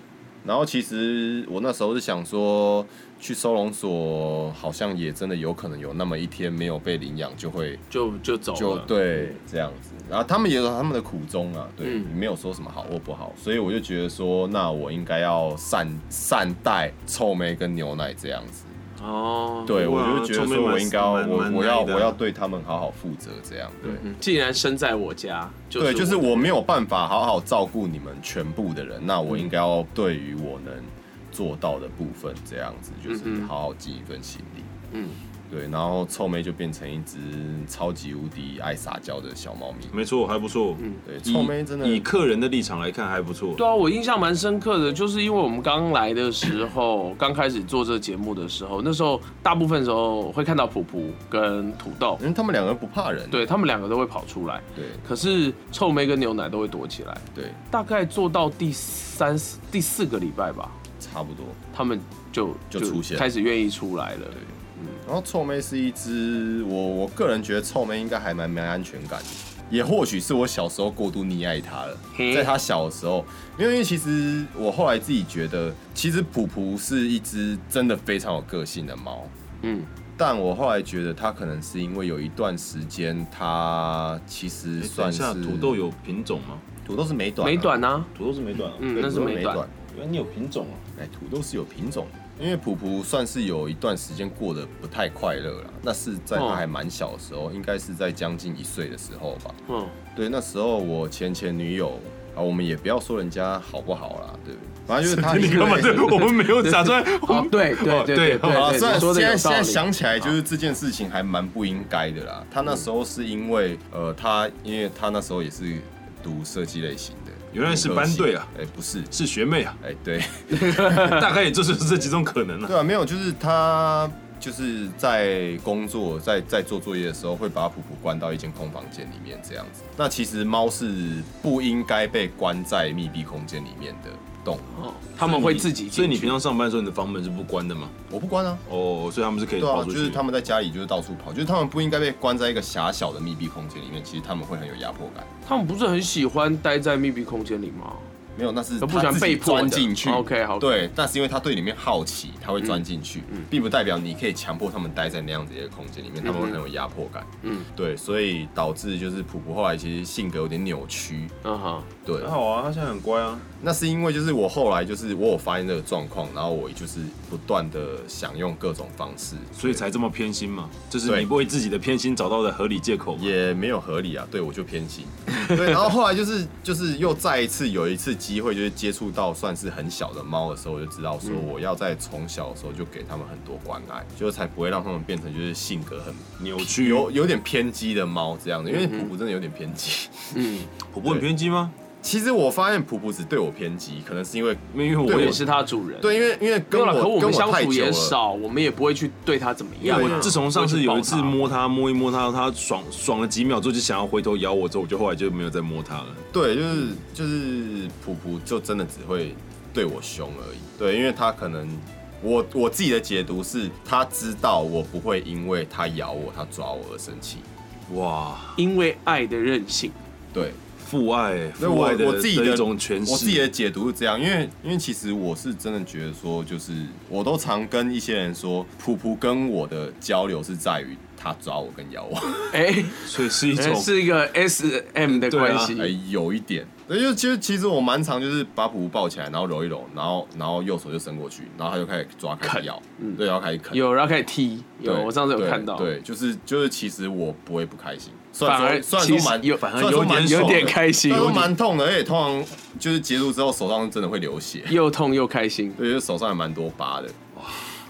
然后其实我那时候是想说，去收容所好像也真的有可能有那么一天没有被领养，就会就就走就了，对这样子，然后他们也有他们的苦衷啊，对，嗯。没有说什么好或不好，所以我就觉得说，那我应该要善善待臭梅跟牛奶这样子，哦，对我就觉得说我应该要我我要我要对他们好好负责这样，对。嗯，既然生在我家，对，就是我没有办法好好照顾你们全部的人，那我应该要对于我能做到的部分，这样子就是好好尽一份心力。嗯，对，然后臭妹就变成一只超级无敌爱撒娇的小猫咪。没错，还不错。嗯对，臭妹真的以客人的立场来看还不错。对啊，我印象蛮深刻的，就是因为我们刚来的时候，刚开始做这个节目的时候，那时候大部分时候会看到普普跟土豆，因为他们两个不怕人。对他们两个都会跑出来，对可是臭妹跟牛奶都会躲起来。对，大概做到第三第四个礼拜吧，差不多。他们就就出现开始愿意出来了。然后臭妹是一只，我我个人觉得臭妹应该还蛮没安全感的，也或许是我小时候过度溺爱它了。在它小的时候，因为因为其实我后来自己觉得，其实普普是一只真的非常有个性的猫。嗯，但我后来觉得它可能是因为有一段时间，它其实算是土豆有品种吗？土豆是美短、美短，啊，土豆是美短啊。嗯，对那是美短。。原来你有品种啊。哎，土豆是有品种的，因为普普算是有一段时间过得不太快乐了，那是在他还蛮小的时候，应该是在将近一岁的时候吧。嗯，对，那时候我前前女友啊，我们也不要说人家好不好啦，对不对，反正就是他？我们没有假装。哦，对对对对对对啊，虽然说现在。想起来，就是这件事情还蛮不应该的啦。他那时候是因为呃，他因为他那时候也是读设计类型的，原来是班队啊。哎、不是，是学妹啊，哎、对，大概也就是这几种可能啊。对啊，没有，就是他就是在工作，在在做作业的时候，会把普普关到一间空房间里面这样子。那其实猫是不应该被关在密闭空间里面的动，哦，他们会自己进去。所以你平常上班的时候，你的房门是不关的吗？我不关啊。哦，所以他们是可以对啊，跑出去。就是他们在家里就是到处跑，就是他们不应该被关在一个狭小的密闭空间里面，其实他们会很有压迫感。他们不是很喜欢待在密闭空间里吗？没有，那是都不喜欢他自己被迫钻进去。OK，好对，那是因为他对里面好奇，他会钻进去，嗯并不代表你可以强迫他们待在那样子一个空间里面，他们会很有压迫感。嗯对，所以导致就是普普后来其实性格有点扭曲。嗯哼，对很，好啊，他现在很乖啊。那是因为就是我后来就是我有发现这个状况，然后我就是不断的想用各种方式，所以才这么偏心嘛，就是对你为自己的偏心找到的合理借口。也没有合理啊，对我就偏心。对，然后后来就是就是又再一次有一次机会，就是接触到算是很小的猫的时候，我就知道说我要在从小的时候就给他们很多关爱，就是才不会让他们变成就是性格很扭曲有有点偏激的猫这样子，因为普普真的有点偏激。嗯，普普很偏激吗？其实我发现普普只对我偏激，可能是因为因为我也我也是他主人。，对，因为因为跟我我跟我们相处也少，我们也不会去对他怎么样我自从上次有一次摸它，摸一摸它，它爽爽了几秒之后就想要回头咬我，之后我就后来就没有再摸它了。对，就是就是普普就真的只会对我凶而已。对，因为他可能我我自己的解读是，他知道我不会因为他咬我、他抓我而生气。哇，因为爱的任性。对，父爱，所以我父爱的我自己的的一种诠释。我自己的解读是这样，因为因为其实我是真的觉得说，就是我都常跟一些人说，普普跟我的交流是在于他抓我跟咬我，哎，所以是一种是一个 S M 的关系哎。，有一点。对，就其实其实我蛮常就是把普普抱起来，然后揉一揉，然后然后右手就伸过去，然后他就开始抓，开始咬，对，然后开始啃。有，然后开始踢，有，对我上次有看到。对，就是就是，其实我不会不开心，反而说虽然说蛮有反而有点有点开心虽然说蛮痛的，而且通常就是结束之后手上真的会流血，又痛又开心。对，就是手上还蛮多疤的。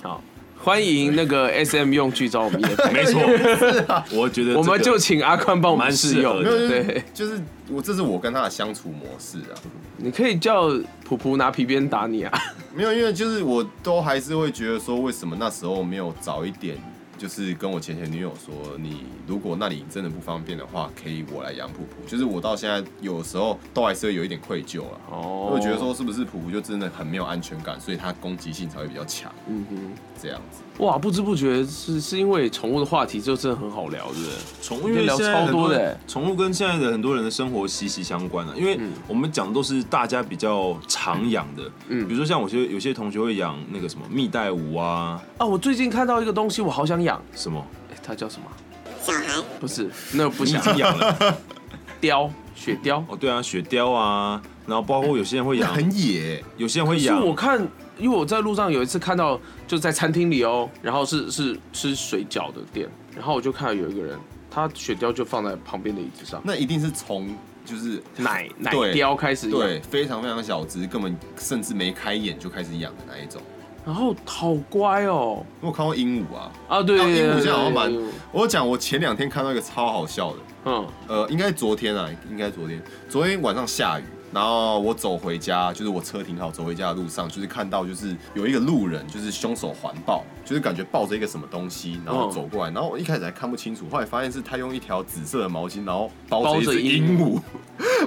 好，欢迎那个 S M 用具找我们叶，没错，我觉得我们就请阿宽帮我们试用。对，就是我这是我跟他的相处模式啊，你可以叫普普拿皮鞭打你啊。没有，因为就是我都还是会觉得说，为什么那时候没有早一点，就是跟我前前女友说，你如果那里真的不方便的话，可以我来养普普。就是我到现在有时候都还是会有一点愧疚了。哦我会觉得说，是不是普普就真的很没有安全感，所以它攻击性才会比较强，嗯哼，这样子。哇，不知不觉是是因为宠物的话题就真的很好聊，对不对？宠物，因为聊超多的欸。宠物跟现在的很多人的生活息息相关啊。因为嗯。我们讲都是大家比较常养的，嗯。比如说像我些有些同学会养那个什么蜜袋鼯啊，啊，我最近看到一个东西，我好想养，什么？哎，它叫什么？小孩，不是，那个不想养了。雕，雪雕。哦，对啊，雪貂啊，然后包括有些人会养，很野，有些人会是养我看，因为我在路上有一次看到，就在餐厅里哦，然后是是吃水饺的店，然后我就看到有一个人，他雪雕就放在旁边的椅子上，那一定是从就是奶奶对雕开始养，对非常非常小只，根本甚至没开眼就开始养的那一种。然后好乖哦。我有看过鹦鹉啊，啊，对啊鹦鹉对对对现在好像蛮对对我有讲我前两天看到一个超好笑的，嗯。呃，应该昨天啊，应该昨天，昨天晚上下雨，然后我走回家，就是我车停好走回家的路上，就是看到就是有一个路人，就是凶手环抱，就是感觉抱着一个什么东西，然后嗯走过来，然后我一开始还看不清楚，后来发现是他用一条紫色的毛巾，然后包包着鹦鹦鹉，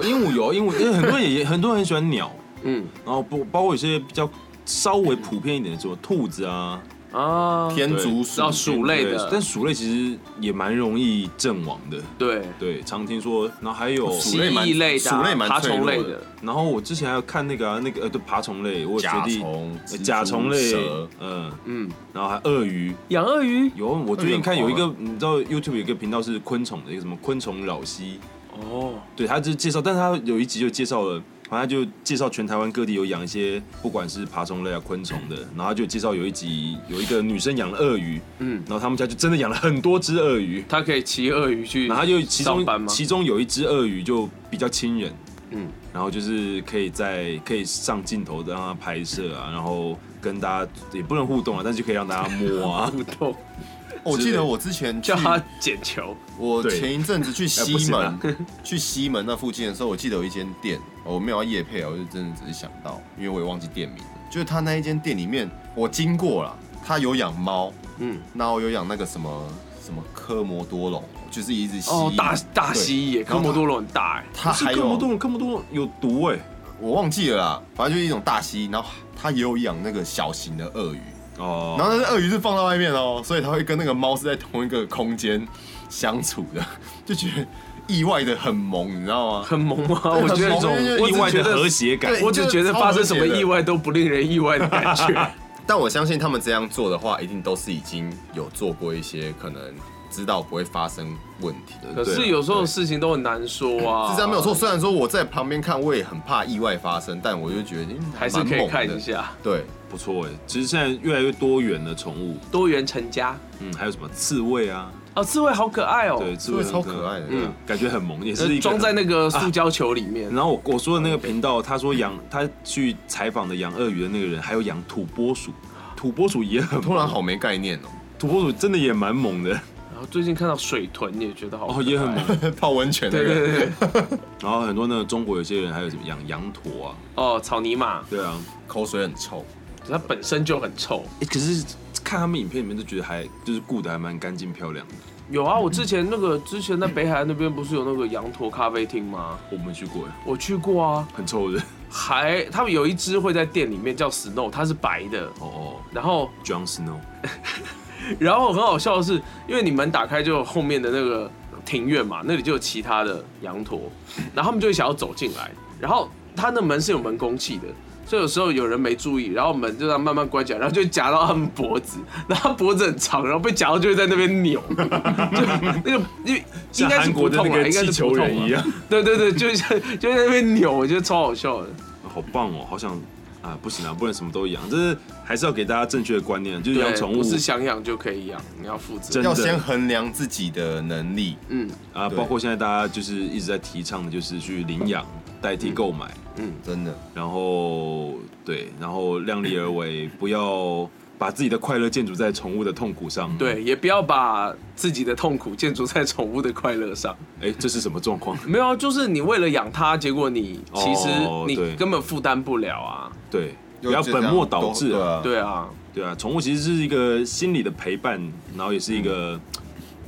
鹦鹉 有鹦鹉，因为很多人也很多人很喜欢鸟，嗯。然后不包括有些比较稍微普遍一点的，什么兔子啊，啊，天竺鼠到鼠类的。但鼠类其实也蛮容易阵亡的。对，对，常听说，然后还有，蜥鼠类蛮蜴类的啊、鼠类蛮爬脆弱的虫类的，然后我之前还有看那个啊，那个呃，对，爬虫类，我有甲学弟虫、呃蜘蛛甲虫类蛇，嗯，嗯，然后还鳄鱼，养鳄鱼。有，我最近看有一鳄个，你知道 YouTube 有一个频道是昆虫的，一个什么昆虫扰息，哦，对，他就是介绍，但是他有一集就介绍了，好像就介绍全台湾各地有养一些不管是爬虫类啊、昆虫的，然后他就介绍有一集有一个女生养了鳄鱼，嗯，然后他们家就真的养了很多只鳄鱼，他可以骑鳄鱼去，然后他就其中其中有一只鳄鱼就比较亲人，嗯，然后就是可以在可以上镜头的让它拍摄啊，然后跟大家也不能互动啊，但是就可以让大家摸啊，互动，我记得我之前叫他捡球，我前一阵子去哎西门，啊 去西门那附近的时候，我记得有一间店，我没有要夜配啊，我就真的只是想到，因为我也忘记店名了。就是他那一间店里面，我经过了，他有养猫，嗯，然后有养那个什么什么科摩多龙，就是一只蜥蜴，哦，大大蜥蜴耶，科摩多龙很大哎，他还是科摩多龙科摩多龙有毒哎、我忘记了啦，反正就是一种大蜥蜴，然后他也有养那个小型的鳄鱼，哦，然后那只鳄鱼是放在外面哦，所以它会跟那个猫是在同一个空间相处的，就觉得意外的很萌，你知道吗？很萌吗，我觉得这种意外的和谐感，我只觉得发生什么意外都不令人意外的感觉。但我相信他们这样做的话，一定都是已经有做过一些可能知道不会发生问题的。可是有时候事情都很难说啊，是这样没有错，虽然说我在旁边看，我也很怕意外发生，但我就觉得、嗯、还是可以看一。下。对，不错哎。其实现在越来越多元的宠物，多元成家。嗯，还有什么刺猬啊，哦，刺猬好可爱哦，对，刺猬超可爱的。嗯嗯，感觉很萌，也是一个呃装在那个塑胶球里面。然后我我说的那个频道，他说养他去采访的养鳄鱼的那个人，还有养土拨鼠，土拨鼠也很萌，突然好没概念哦、土拨鼠真的也蛮猛的，然后最近看到水豚也觉得好哦也很萌。泡温泉那对个，对对对，然后很多那个中国有些人还有什么养羊驼啊，哦，草泥马，对啊，口水很臭。它本身就很臭。哎，可是看他们影片里面都觉得还就是顾得还蛮干净漂亮的，有啊，我之前那个之前在北海岸那边不是有那个羊驼咖啡厅吗？我没去过，我去过啊，很臭的。还他们有一只会在店里面叫 Snow，它是白的，哦哦。然后，John Snow，然后很好笑的是，因为你门打开就有后面的那个庭院嘛，那里就有其他的羊驼，然后他们就会想要走进来，然后他的门是有门公器的。所以有时候有人没注意，然后门就这样慢慢关起来，然后就会夹到他们脖子，然后脖子很长，然后被夹到就会在那边扭，就那个因为 应该是像韩国的不痛啊，那个应该是不人一样，对对对，就像就在那边扭，我觉得超好笑的。好棒哦，好想啊，不行啊，不能什么都养，就是还是要给大家正确的观念，就是养，宠物。不是想养就可以养，你要负责。要先衡量自己的能力。嗯。啊，包括现在大家就是一直在提倡的，就是去领养代替购买，嗯，真的，然后对，然后量力而为，不要把自己的快乐建筑在宠物的痛苦上。，对，也不要把自己的痛苦建筑在宠物的快乐上。哎，这是什么状况？没有啊，就是你为了养它，结果你其实你根本负担不了啊。对，不要本末倒置啊。啊。对啊，对啊，宠物其实是一个心理的陪伴，然后也是一个，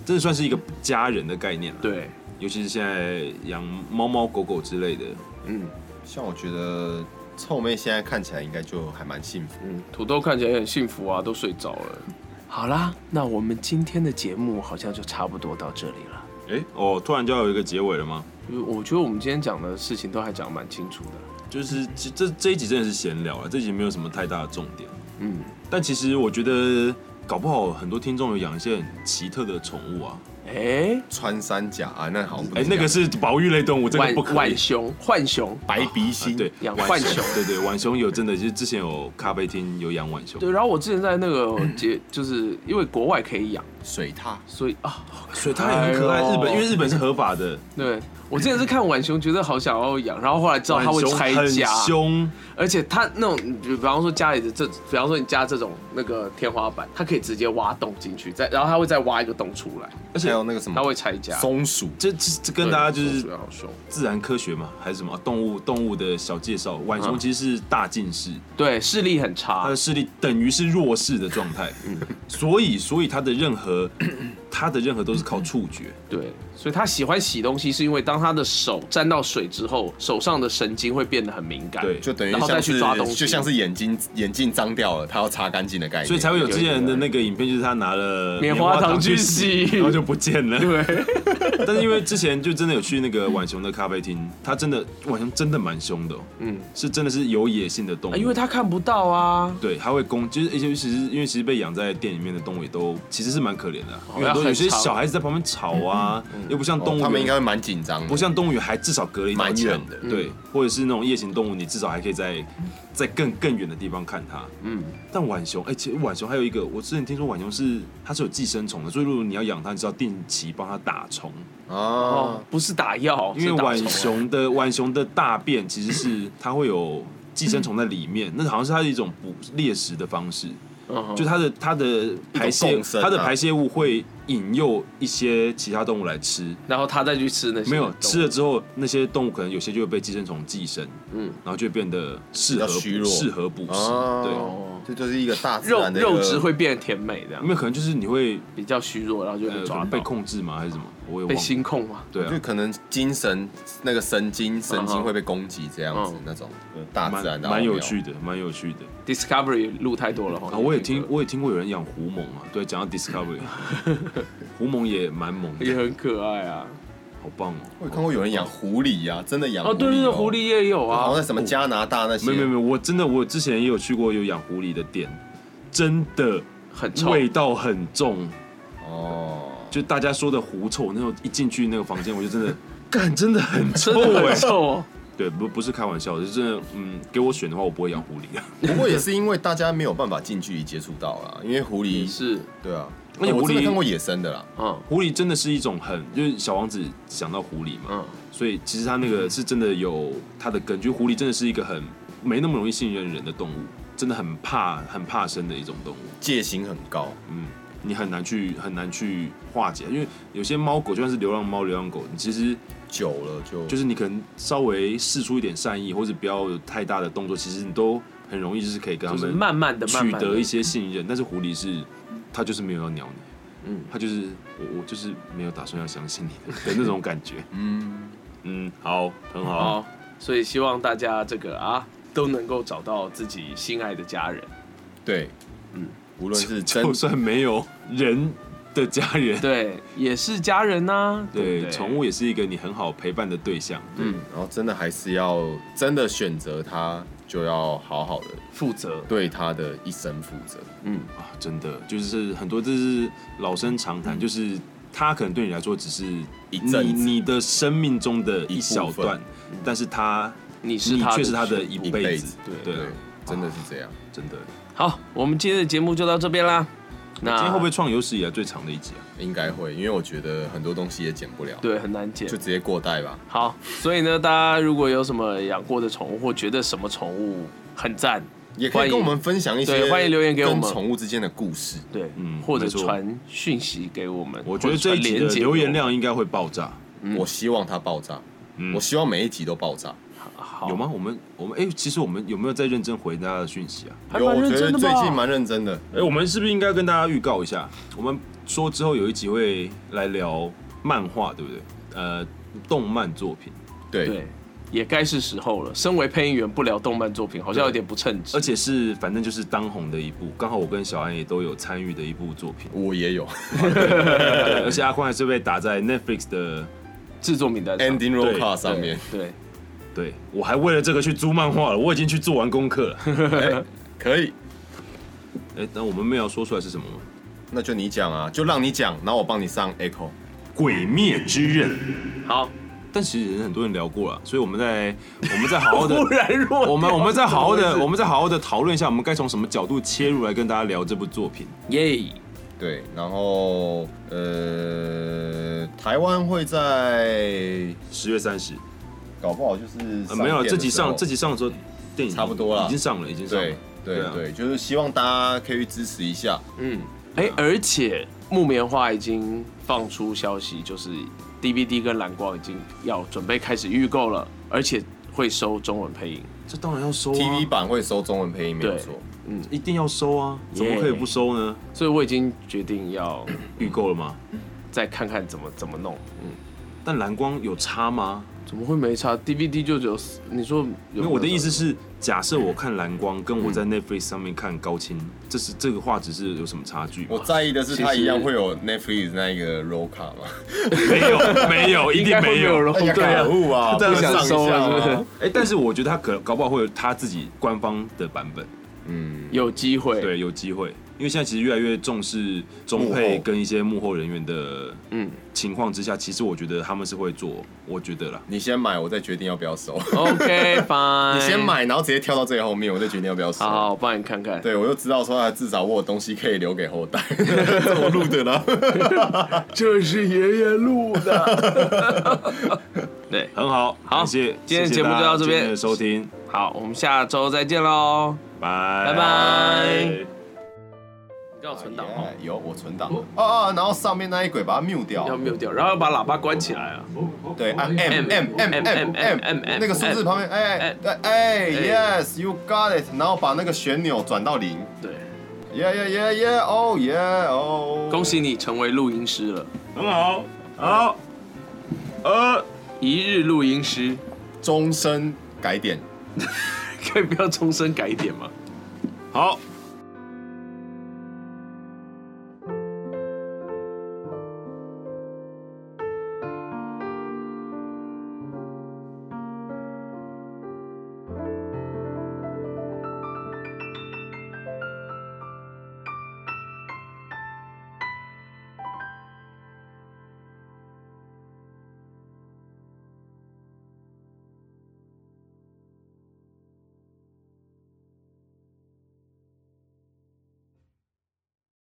真的算是一个家人的概念了。，对，尤其是现在养猫猫狗狗之类的，嗯像我觉得臭妹现在看起来应该就还蛮幸福。嗯，土豆看起来很幸福啊，都睡着了。好啦，那我们今天的节目好像就差不多到这里了。哎，哦，突然就要有一个结尾了吗？我觉得我们今天讲的事情都还讲得蛮清楚的。就是这这一集真的是闲聊了，这一集没有什么太大的重点。嗯，但其实我觉得，搞不好很多听众有养一些很奇特的宠物啊。哎，穿山甲啊，那好像不哎、能那个是保育类动物，这个浣不可以。浣。熊、浣熊，白鼻啊星，对，养浣浣熊。对对，浣熊有真的，就是之前有咖啡厅有养浣熊。对，然后我之前在那个节，就是因为国外可以养，水獭，所以啊，水獭也很可爱。哎呦日本因为日本是合法的，对我之前是看浣熊，觉得好想要养，然后后来知道它会拆很家，凶，而且它那种，比比方说家里的这，比方说你家这种那个天花板，它可以直接挖洞进去，再然后它会再挖一个洞出来，而且还有那个什么它会拆家。松鼠，这这这跟大家就是对松鼠也好凶，自然科学嘛，还是什么？动物动物的小介绍。浣熊嗯其实是大近视，对视力很它差的，视力等于是弱视的状态，所以所以它的任何 它的任何都是靠触觉。对，所以他喜欢洗东西，是因为当他的手沾到水之后，手上的神经会变得很敏感，对就等于然后再去抓东西，就像是眼睛眼镜脏掉了，他要擦干净的概念，所以才会有之前的那个影片，就是他拿了棉花糖去洗然后就不见了。对，但是因为之前就真的有去那个浣熊的咖啡厅，它真的浣熊真的蛮凶的、哦，嗯，是真的是有野性的动物。啊因为它看不到啊，对，它会攻，就是而且其实因为其实被养在店里面的动物也都其实是蛮可怜的啊、哦因为很多有些小孩子在旁边吵啊，又不像动物他们应该会蛮紧张的，不像动物园还至少隔了一蛮远的。对，或者是那种夜行动物，你至少还可以在在更更远的地方看它。嗯，但浣熊，哎、其实浣熊还有一个，我之前听说浣熊是它是有寄生虫的，所以如果你要养它，你是要定期帮它打虫，啊哦，，不是打药，因为浣熊的浣熊的大便其实是它会有寄生虫在里面，那好像是它的一种捕猎食的方式，就它的它的排泄啊。它的排泄物会引诱一些其他动物来吃，然后它再去吃那些没有吃了之后，那些动物可能有些就会被寄生虫寄生，嗯。然后就会变得适合虚弱。适合捕食，哦。对，哦，这就是一个大自肉肉质会变得甜美这样。没有可能就是你会比较虚弱，然后就被控制吗还是什么，我也被心控嘛，对啊，就可能精神那个神经神经会被攻击这样子嗯。那种大自然蛮蛮的奥妙。有趣的，蛮有趣的。Discovery 录太多了哈。啊，我也听，我也听过有人养狐獴啊，对，讲到 Discovery，狐獴也蛮猛的，也很可爱啊。好棒哦。我有看过有人养狐狸呀，真的养哦，对对狐狸也有啊。好像在。什么加拿大那些，没有没有没，我真的我之前也有去过有养狐狸的店，真的很臭，味道很重，哦，就大家说的狐臭，那种一进去那个房间，我就真的 干，真的很臭很。臭哦。对，不不是开玩笑就，是真的。嗯，给我选的话，我不会养狐狸啊。不过也是因为大家没有办法近距离接触到啦，因为狐狸是，对啊，而且狐狸我真的看过野生的啦，嗯狐狸真的是一种很，就是小王子想到狐狸嘛，嗯，所以其实它那个是真的有它的根据。狐狸真的是一个很没那么容易信任人的动物，真的很怕很怕生的一种动物。戒心很高，嗯，你很难去很难去化解，因为有些猫狗就算是流浪猫、流浪狗，你其实久了就就是你可能稍微试出一点善意，或者不要有太大的动作，其实你都很容易就是可以跟他们慢慢的、取得一些信任。但是狐狸是，它就是没有要鸟你，嗯它就是我我就是没有打算要相信你的的那种感觉。嗯，嗯，好，很好。好，所以希望大家这个啊都能够找到自己心爱的家人。对，嗯，无论是真就算没有人的家人，对，也是家人呐、对宠物也是一个你很好陪伴的对象。嗯。然后真的还是要真的选择它，就要好好的负责，对它的一生负责。嗯，啊，真的就是很多，这是老生常谈，就是它可能对你来说只是一你你的生命中的一小段，但是它你你是他却是它的一一辈子，对对啊，真的是这样。真的。好，我们今天的节目就到这边啦。那今天会不会创有史以来最长的一集啊？应该会，因为我觉得很多东西也剪不了，对很难剪就？直接过带吧。好，所以呢，大家如果有什么养过的宠物，或觉得什么宠物很赞，也可以跟我们分享一些对欢迎留言给我们跟宠物之间的故事。对，嗯或者传讯息给我们，我觉得这一集的留言量应该会爆炸，我希望它爆炸，嗯我希望每一集都爆炸。好有吗？？我们我们哎、其实我们有没有在认真回大家的讯息啊？还有，我觉得最近蛮认真的。哎、我们是不是应该跟大家预告一下？我们说之后有一集会来聊漫画，对不对？呃，动漫作品，对，對，也该是时候了。身为配音员，不聊动漫作品，好像有点不称职。而且是反正就是当红的一部，刚好我跟小安也都有参与的一部作品，我也有而且阿宽还是被打在 Netflix 的，制作名单 ending roll 对 card 上面，对，对我还为了这个去租漫画了，我已经去做完功课了。哎可以，哎、那我们没有说出来是什么吗？那就你讲啊，就让你讲，然后我帮你上 echo。鬼灭之刃，好，但其实很多人聊过了，所以我们在我们在好好的 忽然弱掉，我们我们再好好的，我们再好好的讨论一下，我们该从什么角度切入来跟大家聊这部作品。耶，对，然后呃，台湾会在十月三十，搞不好就是呃，没有，这集上这集上的时候，电影差不多了已经上了，已经上了对。对对啊，就是希望大家可以去支持一下。嗯，哎、而且木棉花已经放出消息，就是 DVD 跟蓝光已经要准备开始预购了，而且会收中文配音。这当然要收啊 TV 版会收中文配音，没有对错。一定要收啊，怎么可以不收呢？所以我已经决定要预购了吗？再看看怎么怎么弄。嗯，但蓝光有差吗？怎么会没差？DVD 就只有你说有因为我的意思是，假设我看蓝光，跟我在 Netflix 上面看高清，这是这个画质是有什么差距吗？我在意的是，它一样会有 Netflix 那一个 RAW 卡吗？没有，没有，一定没有。对啊可，恶啊！这样想收了是不是吗？哎，但是我觉得他可搞不好会有他自己官方的版本，嗯，有机会。对，有机会。因为现在其实越来越重视中幕配后跟一些幕后人员的嗯情况之下，其实我觉得他们是会做，我觉得啦。你先买，我再决定要不要收。，OK，fine。你先。买，然后直接跳到最后面，我再决定要不要收。好好，我帮你看看。对，我就知道说，啊，至少我有东西可以留给后代。这我录的啦。这是爷爷录的。对，很好，好谢谢今天谢谢节目就到这边大家今天的收听，好，我们下周再见喽。拜拜拜要存档。哦，哎有我存档哦。哦，然后上面那一轨把它 mute 掉。要，mute 掉，然后要把喇叭关起来啊。对，按 M M M M M M M 那个数字旁边，哎哎对哎，Yes you got it，然后把那个旋钮转到零。对，，Yeah yeah yeah yeah oh yeah oh，恭喜你成为录音师了，很好，好，呃，一日录音师，终身改点。可以不要终身改点吗？好，